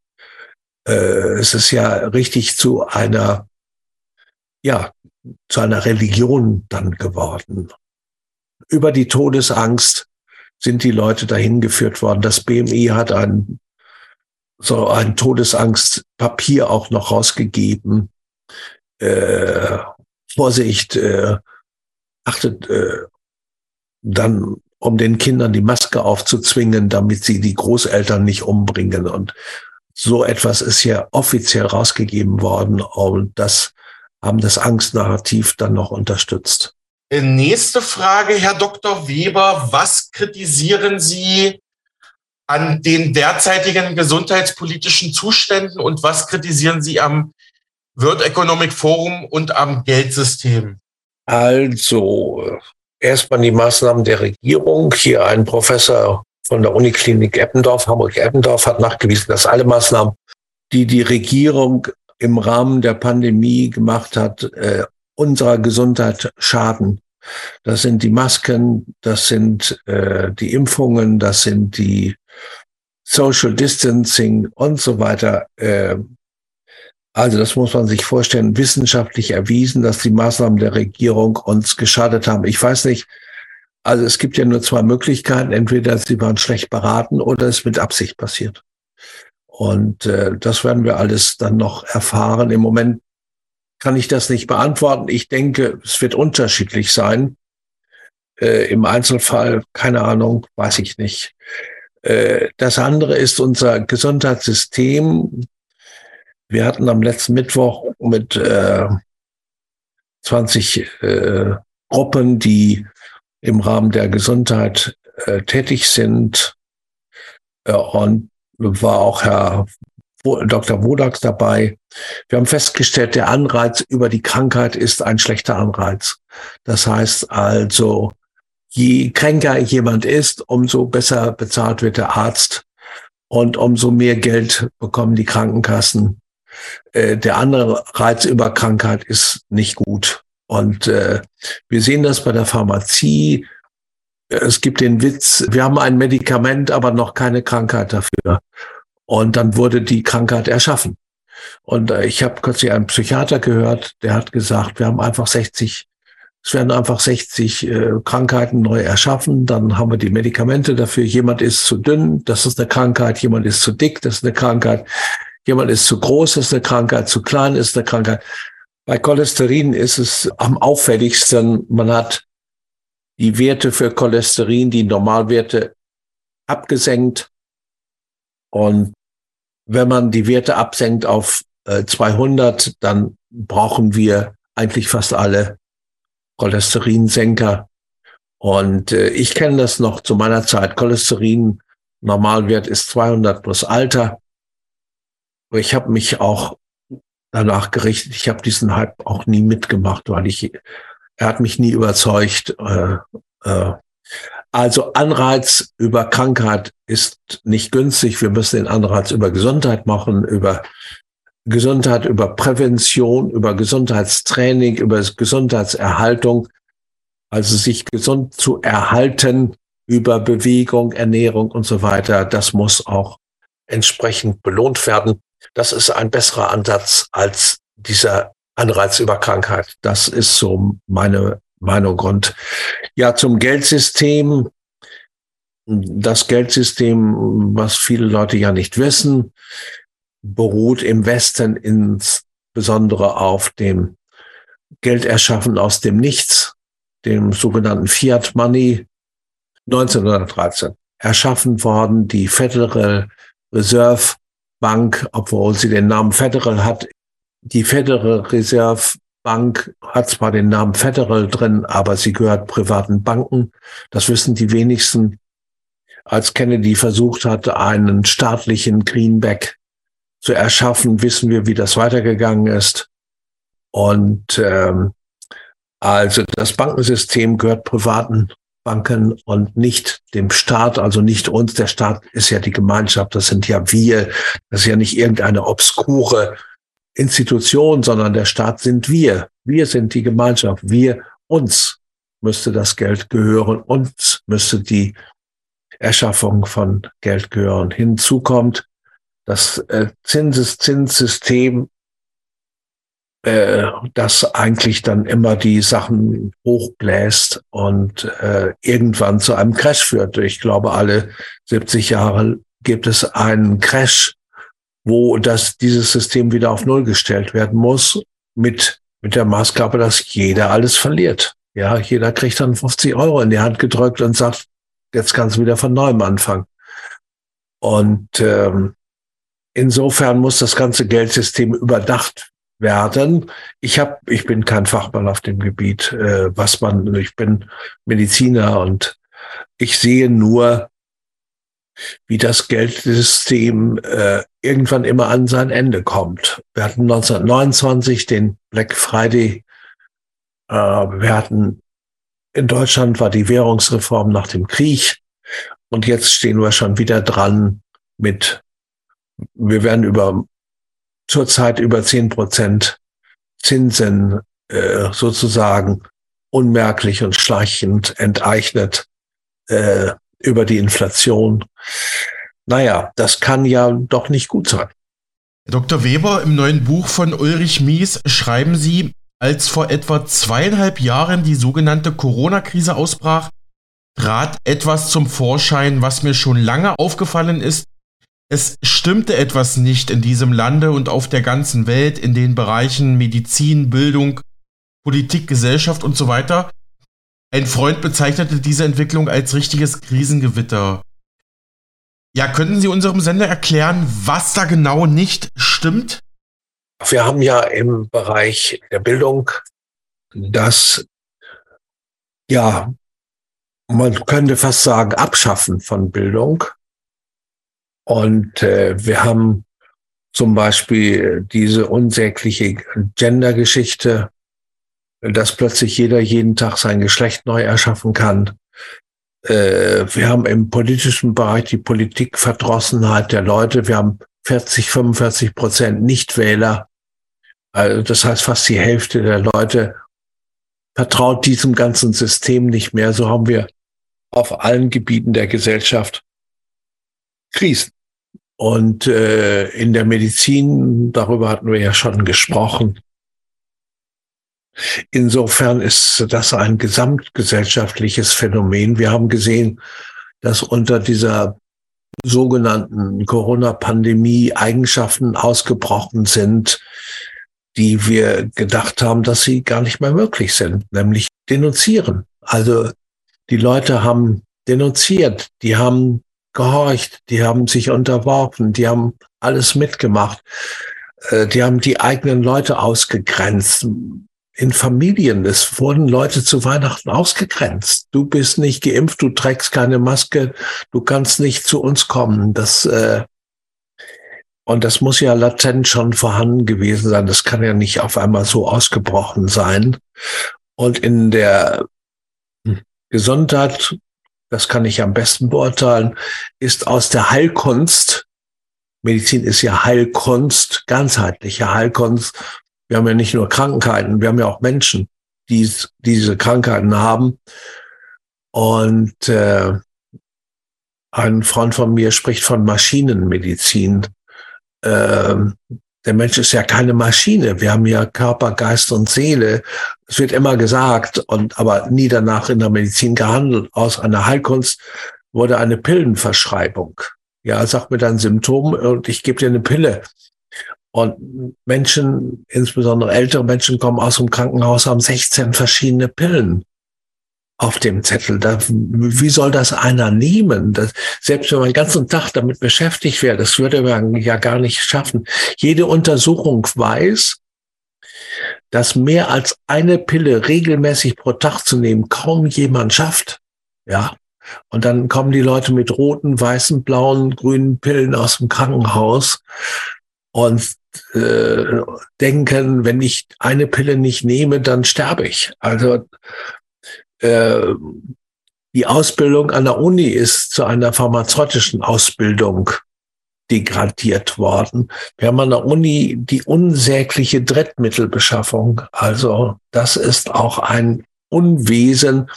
Äh, es ist ja richtig zu einer, ja, zu einer Religion dann geworden. Über die Todesangst sind die Leute dahin geführt worden. Das BMI hat ein, so ein Todesangstpapier auch noch rausgegeben. Äh, Vorsicht, äh, achtet äh, dann, um den Kindern die Maske aufzuzwingen, damit sie die Großeltern nicht umbringen. Und so etwas ist hier offiziell rausgegeben worden und das haben das Angstnarrativ dann noch unterstützt. Nächste Frage, Herr Dr. Weber. Was kritisieren Sie an den derzeitigen gesundheitspolitischen Zuständen und was kritisieren Sie am World Economic Forum und am Geldsystem? Also, erstmal die Maßnahmen der Regierung. Hier ein Professor von der Uniklinik Eppendorf, Hamburg-Eppendorf, hat nachgewiesen, dass alle Maßnahmen, die die Regierung im Rahmen der Pandemie gemacht hat, äh, unserer Gesundheit schaden. Das sind die Masken, das sind äh, die Impfungen, das sind die Social Distancing und so weiter. Äh, also das muss man sich vorstellen, wissenschaftlich erwiesen, dass die Maßnahmen der Regierung uns geschadet haben. Ich weiß nicht, also es gibt ja nur zwei Möglichkeiten. Entweder sie waren schlecht beraten oder es mit Absicht passiert. Und äh, das werden wir alles dann noch erfahren. Im Moment kann ich das nicht beantworten. Ich denke, es wird unterschiedlich sein. Äh, Im Einzelfall, keine Ahnung, weiß ich nicht. Äh, das andere ist unser Gesundheitssystem. Wir hatten am letzten Mittwoch mit äh, 20 äh, Gruppen, die im Rahmen der Gesundheit äh, tätig sind. Äh, und war auch Herr Dr. Wodak dabei. Wir haben festgestellt, der Anreiz über die Krankheit ist ein schlechter Anreiz. Das heißt also, je kränker jemand ist, umso besser bezahlt wird der Arzt und umso mehr Geld bekommen die Krankenkassen. Äh, der andere Reiz über Krankheit ist nicht gut. Und äh, wir sehen das bei der Pharmazie. Es gibt den Witz, wir haben ein Medikament, aber noch keine Krankheit dafür. Und dann wurde die Krankheit erschaffen. Und äh, ich habe kürzlich einen Psychiater gehört, der hat gesagt, wir haben einfach 60, es werden einfach 60 äh, Krankheiten neu erschaffen, dann haben wir die Medikamente dafür. Jemand ist zu dünn, das ist eine Krankheit, jemand ist zu dick, das ist eine Krankheit, jemand ist zu groß, ist eine Krankheit, zu klein ist eine Krankheit. Bei Cholesterin ist es am auffälligsten, man hat die Werte für Cholesterin, die Normalwerte abgesenkt und wenn man die Werte absenkt auf äh, 200, dann brauchen wir eigentlich fast alle Cholesterinsenker. Und äh, ich kenne das noch zu meiner Zeit. Cholesterin Normalwert ist 200 plus Alter. Ich habe mich auch danach gerichtet. Ich habe diesen Hype auch nie mitgemacht, weil ich er hat mich nie überzeugt. Äh, äh, also Anreiz über Krankheit ist nicht günstig. Wir müssen den Anreiz über Gesundheit machen, über Gesundheit über Prävention, über Gesundheitstraining, über Gesundheitserhaltung, also sich gesund zu erhalten über Bewegung, Ernährung und so weiter, das muss auch entsprechend belohnt werden. Das ist ein besserer Ansatz als dieser Anreiz über Krankheit. Das ist so meine Meinung. Und ja, zum Geldsystem. Das Geldsystem, was viele Leute ja nicht wissen, beruht im Westen insbesondere auf dem Gelderschaffen aus dem Nichts, dem sogenannten Fiat Money, 1913 erschaffen worden, die Federal Reserve Bank, obwohl sie den Namen Federal hat. Die Federal Reserve Bank hat zwar den Namen Federal drin, aber sie gehört privaten Banken. Das wissen die wenigsten. Als Kennedy versucht hatte, einen staatlichen Greenback zu erschaffen, wissen wir, wie das weitergegangen ist. Und ähm, also das Bankensystem gehört privaten Banken und nicht dem Staat, also nicht uns. Der Staat ist ja die Gemeinschaft, das sind ja wir. Das ist ja nicht irgendeine obskure Institution, sondern der Staat sind wir. Wir sind die Gemeinschaft. Wir, uns müsste das Geld gehören. Uns müsste die Erschaffung von Geld gehören. Hinzu kommt das äh, Zinseszins-System äh, das eigentlich dann immer die Sachen hochbläst und äh, irgendwann zu einem Crash führt. Ich glaube, alle 70 Jahre gibt es einen Crash, wo das, dieses System wieder auf Null gestellt werden muss, mit, mit der Maßgabe, dass jeder alles verliert. Ja, jeder kriegt dann 50 Euro in die Hand gedrückt und sagt, jetzt kannst du wieder von neuem anfangen. Und ähm, insofern muss das ganze Geldsystem überdacht werden. Ich habe, ich bin kein Fachmann auf dem Gebiet, äh, was man, ich bin Mediziner und ich sehe nur, wie das Geldsystem äh, irgendwann immer an sein Ende kommt. Wir hatten 1929 den Black Friday. Äh, wir hatten in Deutschland war die Währungsreform nach dem Krieg und jetzt stehen wir schon wieder dran mit, wir werden über zurzeit über zehn Prozent Zinsen äh, sozusagen unmerklich und schleichend enteignet äh, über die Inflation. Naja, das kann ja doch nicht gut sein. Dr. Weber, im neuen Buch von Ulrich Mies schreiben Sie, als vor etwa zweieinhalb Jahren die sogenannte Corona-Krise ausbrach, trat etwas zum Vorschein, was mir schon lange aufgefallen ist es stimmte etwas nicht in diesem Lande und auf der ganzen Welt in den Bereichen Medizin, Bildung, Politik, Gesellschaft und so weiter. Ein Freund bezeichnete diese Entwicklung als richtiges Krisengewitter. Ja, könnten Sie unserem Sender erklären, was da genau nicht stimmt? Wir haben ja im Bereich der Bildung das, ja, man könnte fast sagen, Abschaffen von Bildung und äh, wir haben zum Beispiel diese unsägliche Gender-Geschichte, dass plötzlich jeder jeden Tag sein Geschlecht neu erschaffen kann. Äh, wir haben im politischen Bereich die Politikverdrossenheit der Leute. Wir haben 40, 45 Prozent Nichtwähler. Also das heißt, fast die Hälfte der Leute vertraut diesem ganzen System nicht mehr. So haben wir auf allen Gebieten der Gesellschaft Krisen. Und äh, in der Medizin, darüber hatten wir ja schon gesprochen. Insofern ist das ein gesamtgesellschaftliches Phänomen. Wir haben gesehen, dass unter dieser sogenannten Corona-Pandemie Eigenschaften ausgebrochen sind, die wir gedacht haben, dass sie gar nicht mehr möglich sind, nämlich denunzieren. Also die Leute haben denunziert, die haben gehorcht, die haben sich unterworfen, die haben alles mitgemacht, äh, die haben die eigenen Leute ausgegrenzt. In Familien, es wurden Leute zu Weihnachten ausgegrenzt. Du bist nicht geimpft, du trägst keine Maske, du kannst nicht zu uns kommen. Das äh, und das muss ja latent schon vorhanden gewesen sein. Das kann ja nicht auf einmal so ausgebrochen sein. Und in der Gesundheit das kann ich am besten beurteilen, ist aus der Heilkunst Medizin ist ja Heilkunst, ganzheitliche Heilkunst. Wir haben ja nicht nur Krankheiten, wir haben ja auch Menschen, die diese Krankheiten haben. Und äh, ein Freund von mir spricht von Maschinenmedizin. Ähm, der Mensch ist ja keine Maschine. Wir haben ja Körper, Geist und Seele. Es wird immer gesagt und aber nie danach in der Medizin gehandelt. Aus einer Heilkunst wurde eine Pillenverschreibung. Ja, sag mir dein Symptom und ich gebe dir eine Pille. Und Menschen, insbesondere ältere Menschen, kommen aus dem Krankenhaus, haben 16 verschiedene Pillen auf dem Zettel. Da, wie soll das einer nehmen? Das, selbst wenn man den ganzen Tag damit beschäftigt wäre, das würde man ja gar nicht schaffen. Jede Untersuchung weiß, dass mehr als eine Pille regelmäßig pro Tag zu nehmen kaum jemand schafft. Ja. Und dann kommen die Leute mit roten, weißen, blauen, grünen Pillen aus dem Krankenhaus und äh, denken, wenn ich eine Pille nicht nehme, dann sterbe ich. Also äh, die Ausbildung an der Uni ist zu einer pharmazeutischen Ausbildung degradiert worden. Wir haben an der Uni die unsägliche Drittmittelbeschaffung. Also das ist auch ein Unwesen,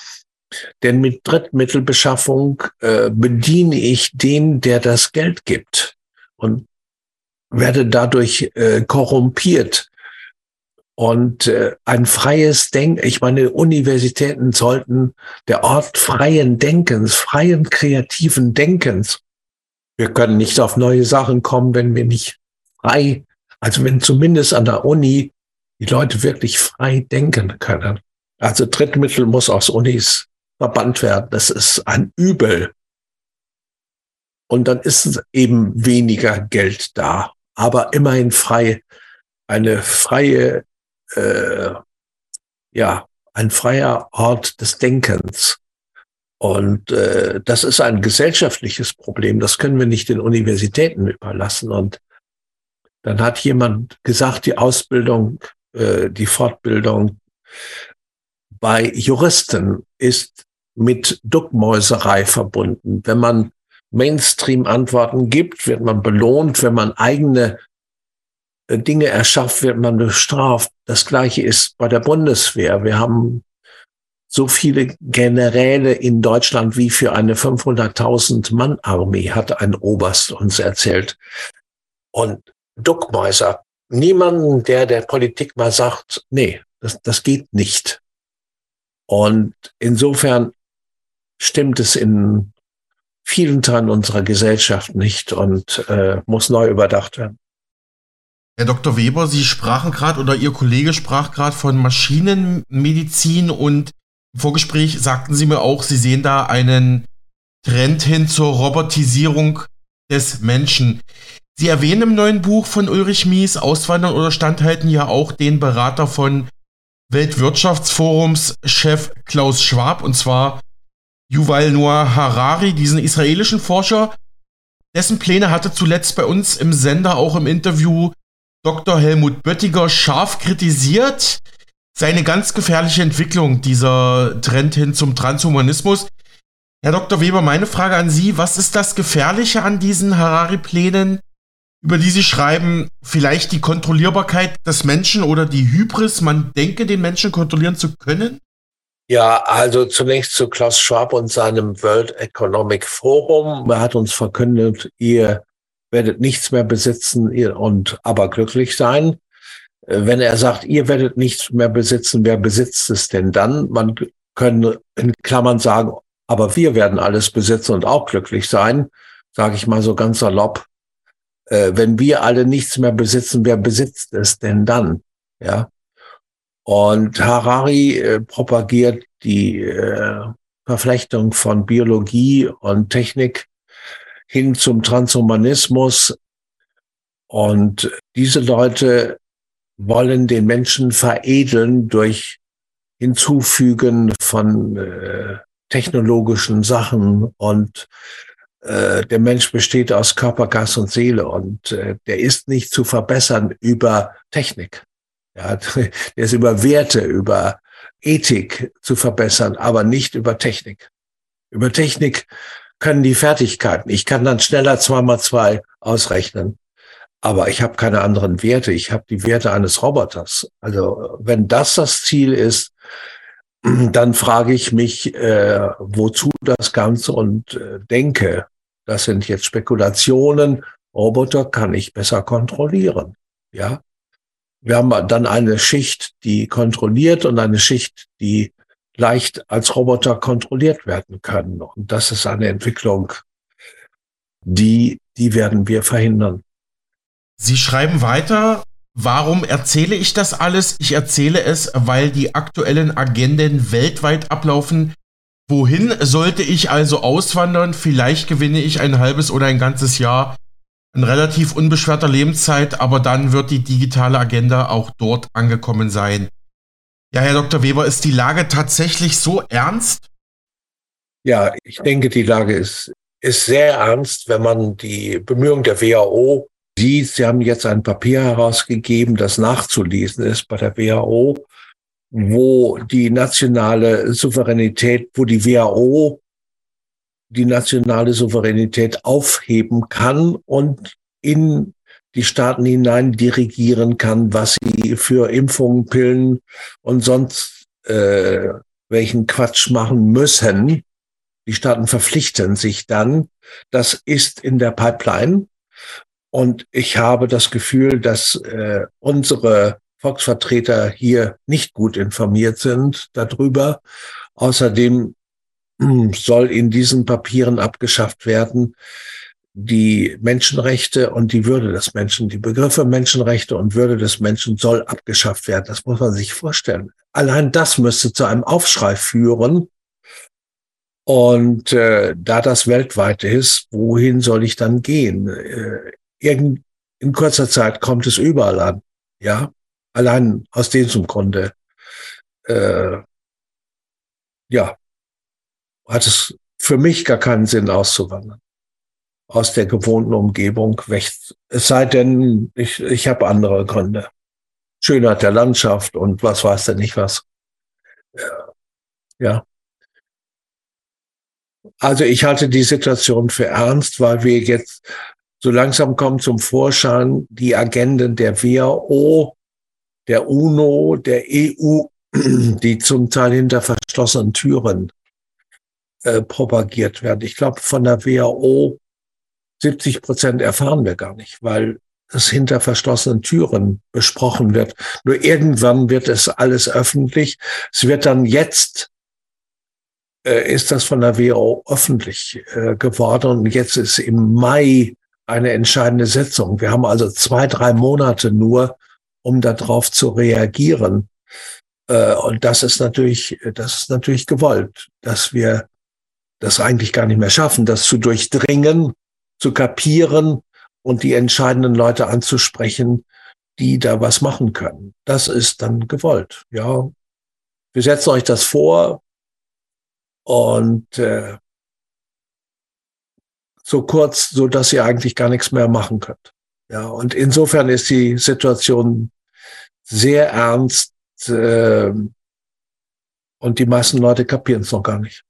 denn mit Drittmittelbeschaffung äh, bediene ich den, der das Geld gibt und werde dadurch äh, korrumpiert. Und äh, ein freies Denken, ich meine, Universitäten sollten der Ort freien Denkens, freien kreativen Denkens. Wir können nicht auf neue Sachen kommen, wenn wir nicht frei, also wenn zumindest an der Uni die Leute wirklich frei denken können. Also Drittmittel muss aus Unis verbannt werden. Das ist ein Übel. Und dann ist eben weniger Geld da, aber immerhin frei, eine freie äh, ja, ein freier Ort des Denkens. Und äh, das ist ein gesellschaftliches Problem. Das können wir nicht den Universitäten überlassen. Und dann hat jemand gesagt, die Ausbildung, äh, die Fortbildung bei Juristen ist mit Duckmäuserei verbunden. Wenn man Mainstream-Antworten gibt, wird man belohnt. Wenn man eigene Dinge erschafft, wird man bestraft. Das Gleiche ist bei der Bundeswehr. Wir haben so viele Generäle in Deutschland wie für eine 500.000 Mann Armee, hat ein Oberst uns erzählt. Und Duckmäuser, niemanden, der der Politik mal sagt, nee, das, das geht nicht. Und insofern stimmt es in vielen Teilen unserer Gesellschaft nicht und äh, muss neu überdacht werden. Herr Dr. Weber, Sie sprachen gerade oder Ihr Kollege sprach gerade von Maschinenmedizin und Vorgespräch sagten Sie mir auch, Sie sehen da einen Trend hin zur Robotisierung des Menschen. Sie erwähnen im neuen Buch von Ulrich Mies, Auswandern oder Standhalten, ja auch den Berater von Weltwirtschaftsforums Chef Klaus Schwab, und zwar Yuval Noah Harari, diesen israelischen Forscher, dessen Pläne hatte zuletzt bei uns im Sender auch im Interview Dr. Helmut Böttiger scharf kritisiert. Seine ganz gefährliche Entwicklung, dieser Trend hin zum Transhumanismus. Herr Dr. Weber, meine Frage an Sie, was ist das Gefährliche an diesen Harari-Plänen, über die Sie schreiben, vielleicht die Kontrollierbarkeit des Menschen oder die Hybris, man denke, den Menschen kontrollieren zu können? Ja, also zunächst zu Klaus Schwab und seinem World Economic Forum. Er hat uns verkündet, ihr werdet nichts mehr besitzen und aber glücklich sein. Äh, wenn er sagt, ihr werdet nichts mehr besitzen, wer besitzt es denn dann? Man können in Klammern sagen, aber wir werden alles besitzen und auch glücklich sein, sage ich mal so ganz salopp. Äh, wenn wir alle nichts mehr besitzen, wer besitzt es denn dann? Ja. Und Harari äh, propagiert die äh, Verflechtung von Biologie und Technik hin zum Transhumanismus. Und diese Leute wollen den Menschen veredeln durch Hinzufügen von äh, technologischen Sachen und äh, der Mensch besteht aus Körper, Geist und Seele und äh, der ist nicht zu verbessern über Technik. Ja, der ist über Werte, über Ethik zu verbessern, aber nicht über Technik. Über Technik können die Fertigkeiten. Ich kann dann schneller zwei mal zwei ausrechnen. Aber ich habe keine anderen Werte. Ich habe die Werte eines Roboters. Also wenn das das Ziel ist, dann frage ich mich, äh, wozu das Ganze und äh, denke, das sind jetzt Spekulationen. Roboter kann ich besser kontrollieren. Ja. Wir haben dann eine Schicht, die kontrolliert und eine Schicht, die leicht als Roboter kontrolliert werden können. Und das ist eine Entwicklung, die, die werden wir verhindern. Sie schreiben weiter, warum erzähle ich das alles? Ich erzähle es, weil die aktuellen Agenden weltweit ablaufen. Wohin sollte ich also auswandern? Vielleicht gewinne ich ein halbes oder ein ganzes Jahr in relativ unbeschwerter Lebenszeit, aber dann wird die digitale Agenda auch dort angekommen sein. Ja, Herr Dr. Weber, ist die Lage tatsächlich so ernst? Ja, ich denke, die Lage ist, ist sehr ernst, wenn man die Bemühungen der WHO sieht. Sie haben jetzt ein Papier herausgegeben, das nachzulesen ist bei der WHO, wo die nationale Souveränität, wo die WHO die nationale Souveränität aufheben kann und in die Staaten hinein dirigieren kann, was sie für Impfungen, Pillen und sonst äh, welchen Quatsch machen müssen. Die Staaten verpflichten sich dann. Das ist in der Pipeline. Und ich habe das Gefühl, dass äh, unsere Volksvertreter hier nicht gut informiert sind darüber. Außerdem hm, soll in diesen Papieren abgeschafft werden, die Menschenrechte und die Würde des Menschen, die Begriffe Menschenrechte und Würde des Menschen soll abgeschafft werden. Das muss man sich vorstellen. Allein das müsste zu einem Aufschrei führen. Und äh, da das weltweit ist, wohin soll ich dann gehen? Äh, irgend, in kurzer Zeit kommt es überall an. Ja, allein aus diesem Grunde. Äh, ja, hat es für mich gar keinen Sinn auszuwandern aus der gewohnten Umgebung weg. Es sei denn, ich, ich habe andere Gründe. Schönheit der Landschaft und was weiß denn nicht was. Ja. Also ich halte die Situation für ernst, weil wir jetzt so langsam kommen zum Vorschein, die Agenden der WHO, der UNO, der EU, die zum Teil hinter verschlossenen Türen äh, propagiert werden. Ich glaube, von der WHO 70 Prozent erfahren wir gar nicht, weil es hinter verschlossenen Türen besprochen wird. Nur irgendwann wird es alles öffentlich. Es wird dann jetzt, äh, ist das von der WHO öffentlich äh, geworden und jetzt ist im Mai eine entscheidende Sitzung. Wir haben also zwei, drei Monate nur, um darauf zu reagieren. Äh, und das ist natürlich, das ist natürlich gewollt, dass wir das eigentlich gar nicht mehr schaffen, das zu durchdringen zu kapieren und die entscheidenden Leute anzusprechen, die da was machen können. Das ist dann gewollt. Ja, wir setzen euch das vor und äh, so kurz, so dass ihr eigentlich gar nichts mehr machen könnt. Ja, und insofern ist die Situation sehr ernst äh, und die meisten Leute kapieren es noch gar nicht.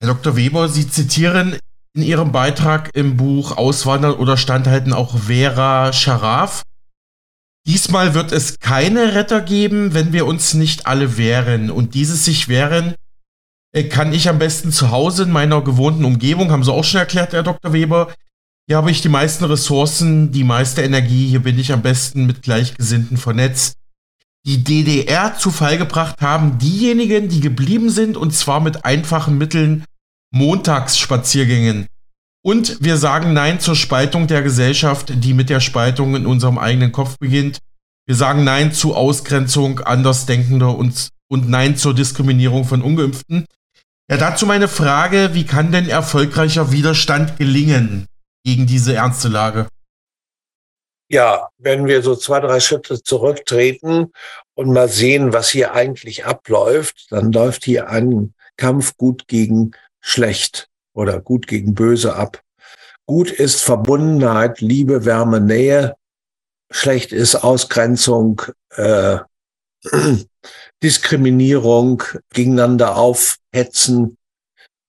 Herr Dr. Weber, Sie zitieren in ihrem Beitrag im Buch Auswandern oder Standhalten auch Vera Scharaf. Diesmal wird es keine Retter geben, wenn wir uns nicht alle wehren. Und dieses sich wehren kann ich am besten zu Hause in meiner gewohnten Umgebung, haben Sie auch schon erklärt, Herr Dr. Weber. Hier habe ich die meisten Ressourcen, die meiste Energie, hier bin ich am besten mit Gleichgesinnten vernetzt. Die DDR zu Fall gebracht haben diejenigen, die geblieben sind, und zwar mit einfachen Mitteln Montagsspaziergängen. Und wir sagen Nein zur Spaltung der Gesellschaft, die mit der Spaltung in unserem eigenen Kopf beginnt. Wir sagen Nein zu Ausgrenzung Andersdenkender und, und Nein zur Diskriminierung von Ungeimpften. Ja, dazu meine Frage, wie kann denn erfolgreicher Widerstand gelingen gegen diese ernste Lage? Ja, wenn wir so zwei, drei Schritte zurücktreten und mal sehen, was hier eigentlich abläuft, dann läuft hier ein Kampf gut gegen schlecht oder gut gegen böse ab. Gut ist Verbundenheit, Liebe, Wärme, Nähe. Schlecht ist Ausgrenzung, äh, Diskriminierung, gegeneinander aufhetzen.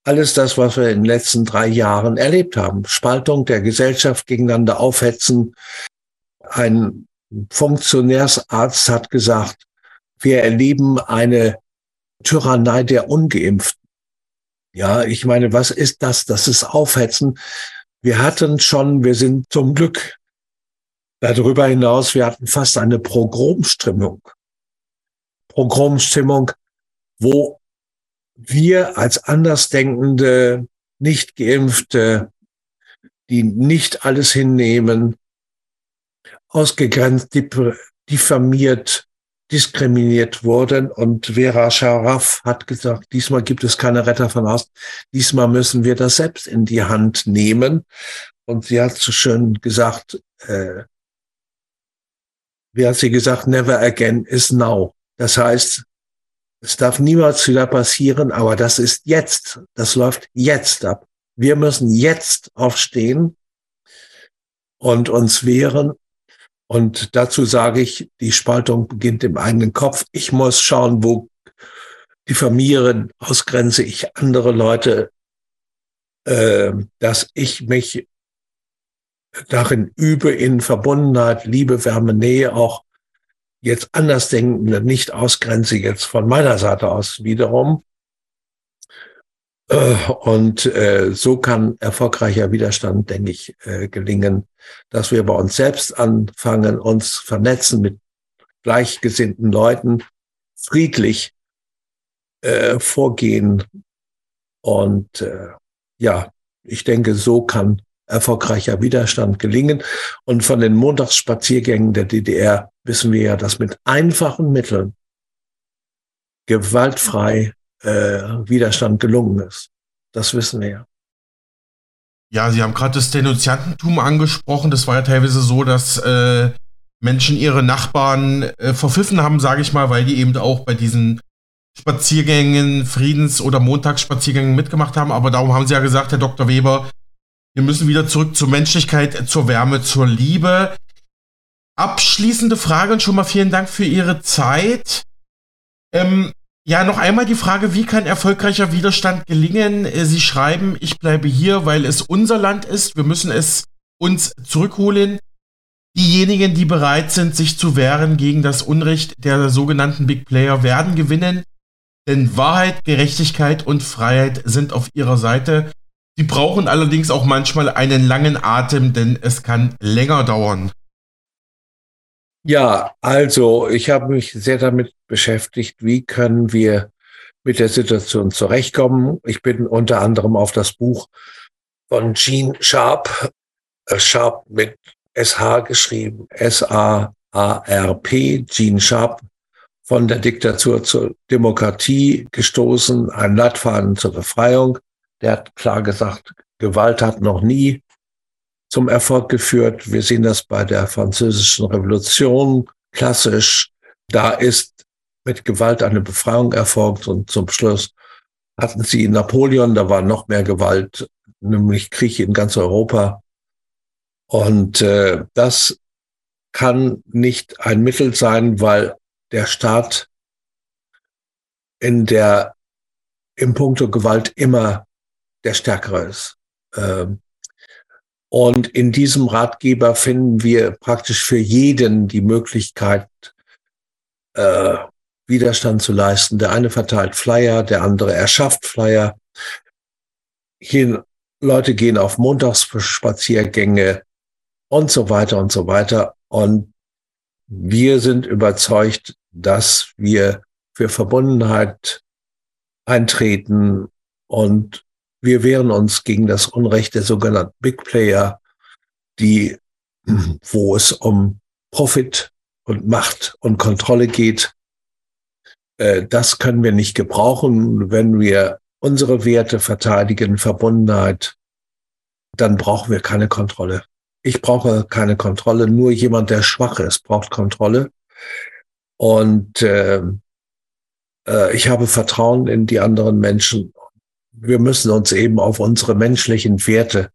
alles das, was wir in den letzten drei Jahren erlebt haben. Spaltung der Gesellschaft gegeneinander aufhetzen. Ein Funktionärsarzt hat gesagt, wir erleben eine Tyrannei der Ungeimpften. Ja, ich meine, was ist das? Das ist Aufhetzen. Wir hatten schon, wir sind zum Glück darüber hinaus, wir hatten fast eine Progromstimmung. Progromstimmung, wo wir als Andersdenkende, nicht geimpfte, die nicht alles hinnehmen, ausgegrenzt, diffamiert, diskriminiert wurden. Und Vera Scharaf hat gesagt, diesmal gibt es keine Retter von Ost, diesmal müssen wir das selbst in die Hand nehmen. Und sie hat so schön gesagt, äh, wie hat sie gesagt, never again is now. Das heißt, es darf niemals wieder passieren, aber das ist jetzt. Das läuft jetzt ab. Wir müssen jetzt aufstehen und uns wehren. Und dazu sage ich, die Spaltung beginnt im eigenen Kopf. Ich muss schauen, wo diffamiere, ausgrenze ich andere Leute, äh, dass ich mich darin übe, in Verbundenheit, Liebe, Wärme, Nähe auch jetzt Andersdenkende nicht ausgrenze, jetzt von meiner Seite aus wiederum. Äh, und äh, so kann erfolgreicher Widerstand, denke ich, äh, gelingen, dass wir bei uns selbst anfangen, uns vernetzen mit gleichgesinnten Leuten, friedlich vorgehen. Und ja, ich denke, so kann erfolgreicher Widerstand gelingen. Und von den Montagsspaziergängen der DDR wissen wir ja, dass mit einfachen Mitteln gewaltfrei äh, Widerstand gelungen ist. Das wissen wir ja. Ja, Sie haben gerade das Denunziantentum angesprochen. Das war ja teilweise so, dass äh, Menschen ihre Nachbarn äh, verpfiffen haben, sage ich mal, weil die eben auch bei diesen Spaziergängen, Friedens- oder Montagsspaziergängen mitgemacht haben. Aber darum haben Sie ja gesagt, Herr Dr. Weber, wir müssen wieder zurück zur Menschlichkeit, zur Wärme, zur Liebe. Abschließende Frage und schon mal vielen Dank für Ihre Zeit. Ähm, ja, noch einmal die Frage, wie kann erfolgreicher Widerstand gelingen? Äh, Sie schreiben, ich bleibe hier, weil es unser Land ist. Wir müssen es uns zurückholen. Diejenigen, die bereit sind, sich zu wehren gegen das Unrecht der sogenannten Big Player, werden gewinnen. Denn Wahrheit, Gerechtigkeit und Freiheit sind auf ihrer Seite. Sie brauchen allerdings auch manchmal einen langen Atem, denn es kann länger dauern. Ja, also ich habe mich sehr damit beschäftigt, wie können wir mit der Situation zurechtkommen. Ich bin unter anderem auf das Buch von Gene Sharp, äh, Sharp mit SH geschrieben, S-A-A-R-P, Gene Sharp, von der Diktatur zur Demokratie gestoßen, ein Leitfaden zur Befreiung. Der hat klar gesagt, Gewalt hat noch nie zum Erfolg geführt. Wir sehen das bei der französischen Revolution klassisch. Da ist mit Gewalt eine Befreiung erfolgt und zum Schluss hatten sie Napoleon, da war noch mehr Gewalt, nämlich Krieg in ganz Europa. Und äh, das kann nicht ein Mittel sein, weil der Staat in der im Punkto Gewalt immer der Stärkere ist. Ähm, und in diesem Ratgeber finden wir praktisch für jeden die Möglichkeit, äh, Widerstand zu leisten. Der eine verteilt Flyer, der andere erschafft Flyer. Hier, Leute gehen auf Montagsspaziergänge und so weiter und so weiter. Und wir sind überzeugt, dass wir für Verbundenheit eintreten und wir wehren uns gegen das Unrecht der sogenannten Big Player, die, wo es um Profit und Macht und Kontrolle geht. Äh, das können wir nicht gebrauchen, wenn wir unsere Werte verteidigen, Verbundenheit, dann brauchen wir keine Kontrolle. Ich brauche keine Kontrolle, nur jemand, der schwach ist, braucht Kontrolle. Und äh, äh, ich habe Vertrauen in die anderen Menschen wir müssen uns eben auf unsere menschlichen Werte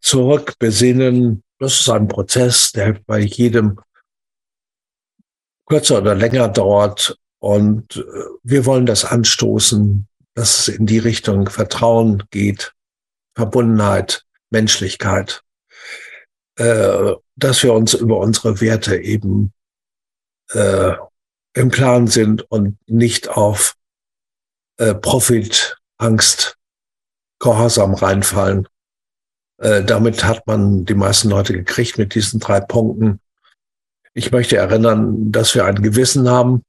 zurückbesinnen. Das ist ein Prozess, der bei jedem kürzer oder länger dauert. Und äh, wir wollen das anstoßen. dass es in die Richtung Vertrauen geht, Verbundenheit, Menschlichkeit, äh, dass wir uns über unsere Werte eben äh, im Plan sind und nicht auf Profit, Angst, Gehorsam reinfallen. Äh, damit hat man die meisten Leute gekriegt mit diesen drei Punkten. Ich möchte erinnern, dass wir ein Gewissen haben.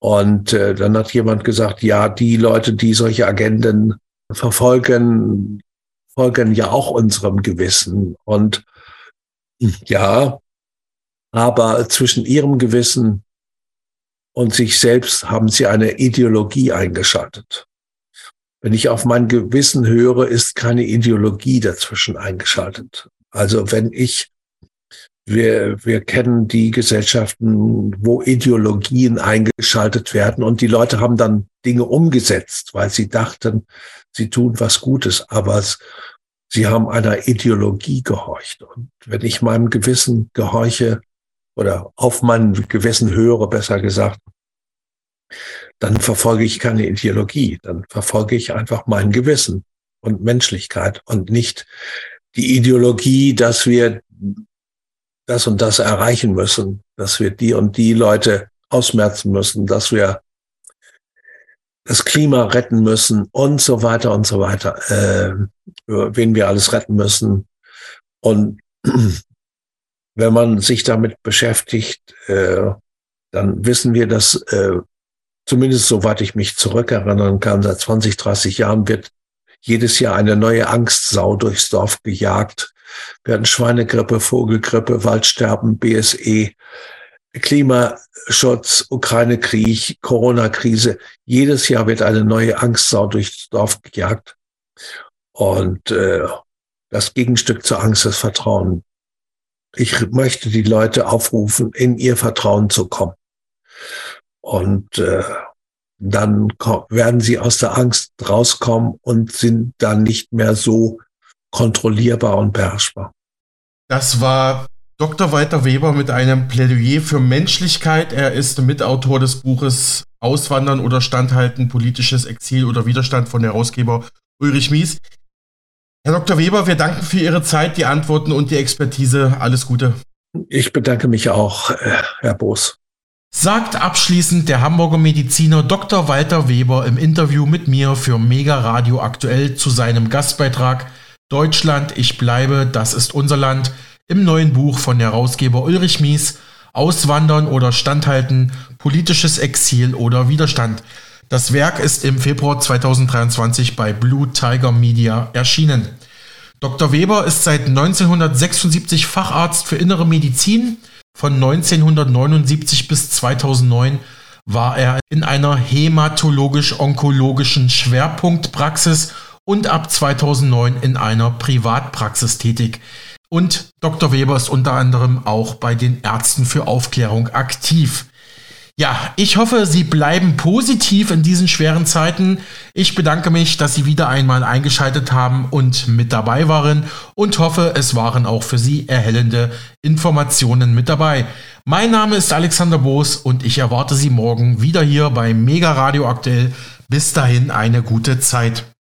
Und äh, dann hat jemand gesagt, ja, die Leute, die solche Agenden verfolgen, folgen ja auch unserem Gewissen. Und ja, aber zwischen ihrem Gewissen und sich selbst haben sie eine Ideologie eingeschaltet. Wenn ich auf mein Gewissen höre, ist keine Ideologie dazwischen eingeschaltet. Also wenn ich, wir, wir kennen die Gesellschaften, wo Ideologien eingeschaltet werden und die Leute haben dann Dinge umgesetzt, weil sie dachten, sie tun was Gutes, aber es, sie haben einer Ideologie gehorcht. Und wenn ich meinem Gewissen gehorche, oder auf mein Gewissen höre, besser gesagt, dann verfolge ich keine Ideologie, dann verfolge ich einfach mein Gewissen und Menschlichkeit und nicht die Ideologie, dass wir das und das erreichen müssen, dass wir die und die Leute ausmerzen müssen, dass wir das Klima retten müssen und so weiter und so weiter, äh, wen wir alles retten müssen. Und wenn man sich damit beschäftigt, äh, dann wissen wir, dass äh, zumindest soweit ich mich zurückerinnern kann, seit 20, 30 Jahren wird jedes Jahr eine neue Angstsau durchs Dorf gejagt. Wir hatten Schweinegrippe, Vogelgrippe, Waldsterben, BSE, Klimaschutz, Ukraine-Krieg, Corona-Krise. Jedes Jahr wird eine neue Angstsau durchs Dorf gejagt. Und äh, das Gegenstück zur Angst ist Vertrauen. Ich möchte die Leute aufrufen, in ihr Vertrauen zu kommen. Und äh, dann werden sie aus der Angst rauskommen und sind dann nicht mehr so kontrollierbar und beherrschbar. Das war Dr. Walter Weber mit einem Plädoyer für Menschlichkeit. Er ist Mitautor des Buches Auswandern oder Standhalten, politisches Exil oder Widerstand von Herausgeber Ulrich Mies. Herr Dr. Weber, wir danken für Ihre Zeit, die Antworten und die Expertise. Alles Gute. Ich bedanke mich auch, äh, Herr Boos. Sagt abschließend der Hamburger Mediziner Dr. Walter Weber im Interview mit mir für Mega Radio aktuell zu seinem Gastbeitrag Deutschland, ich bleibe, das ist unser Land im neuen Buch von Herausgeber Ulrich Mies Auswandern oder Standhalten, politisches Exil oder Widerstand. Das Werk ist im Februar 2023 bei Blue Tiger Media erschienen. Dr. Weber ist seit 1976 Facharzt für innere Medizin. Von 1979 bis 2009 war er in einer hämatologisch-onkologischen Schwerpunktpraxis und ab 2009 in einer Privatpraxis tätig. Und Dr. Weber ist unter anderem auch bei den Ärzten für Aufklärung aktiv. Ja, ich hoffe, Sie bleiben positiv in diesen schweren Zeiten. Ich bedanke mich, dass Sie wieder einmal eingeschaltet haben und mit dabei waren und hoffe, es waren auch für Sie erhellende Informationen mit dabei. Mein Name ist Alexander Boos und ich erwarte Sie morgen wieder hier bei Mega Radio Aktuell. Bis dahin eine gute Zeit.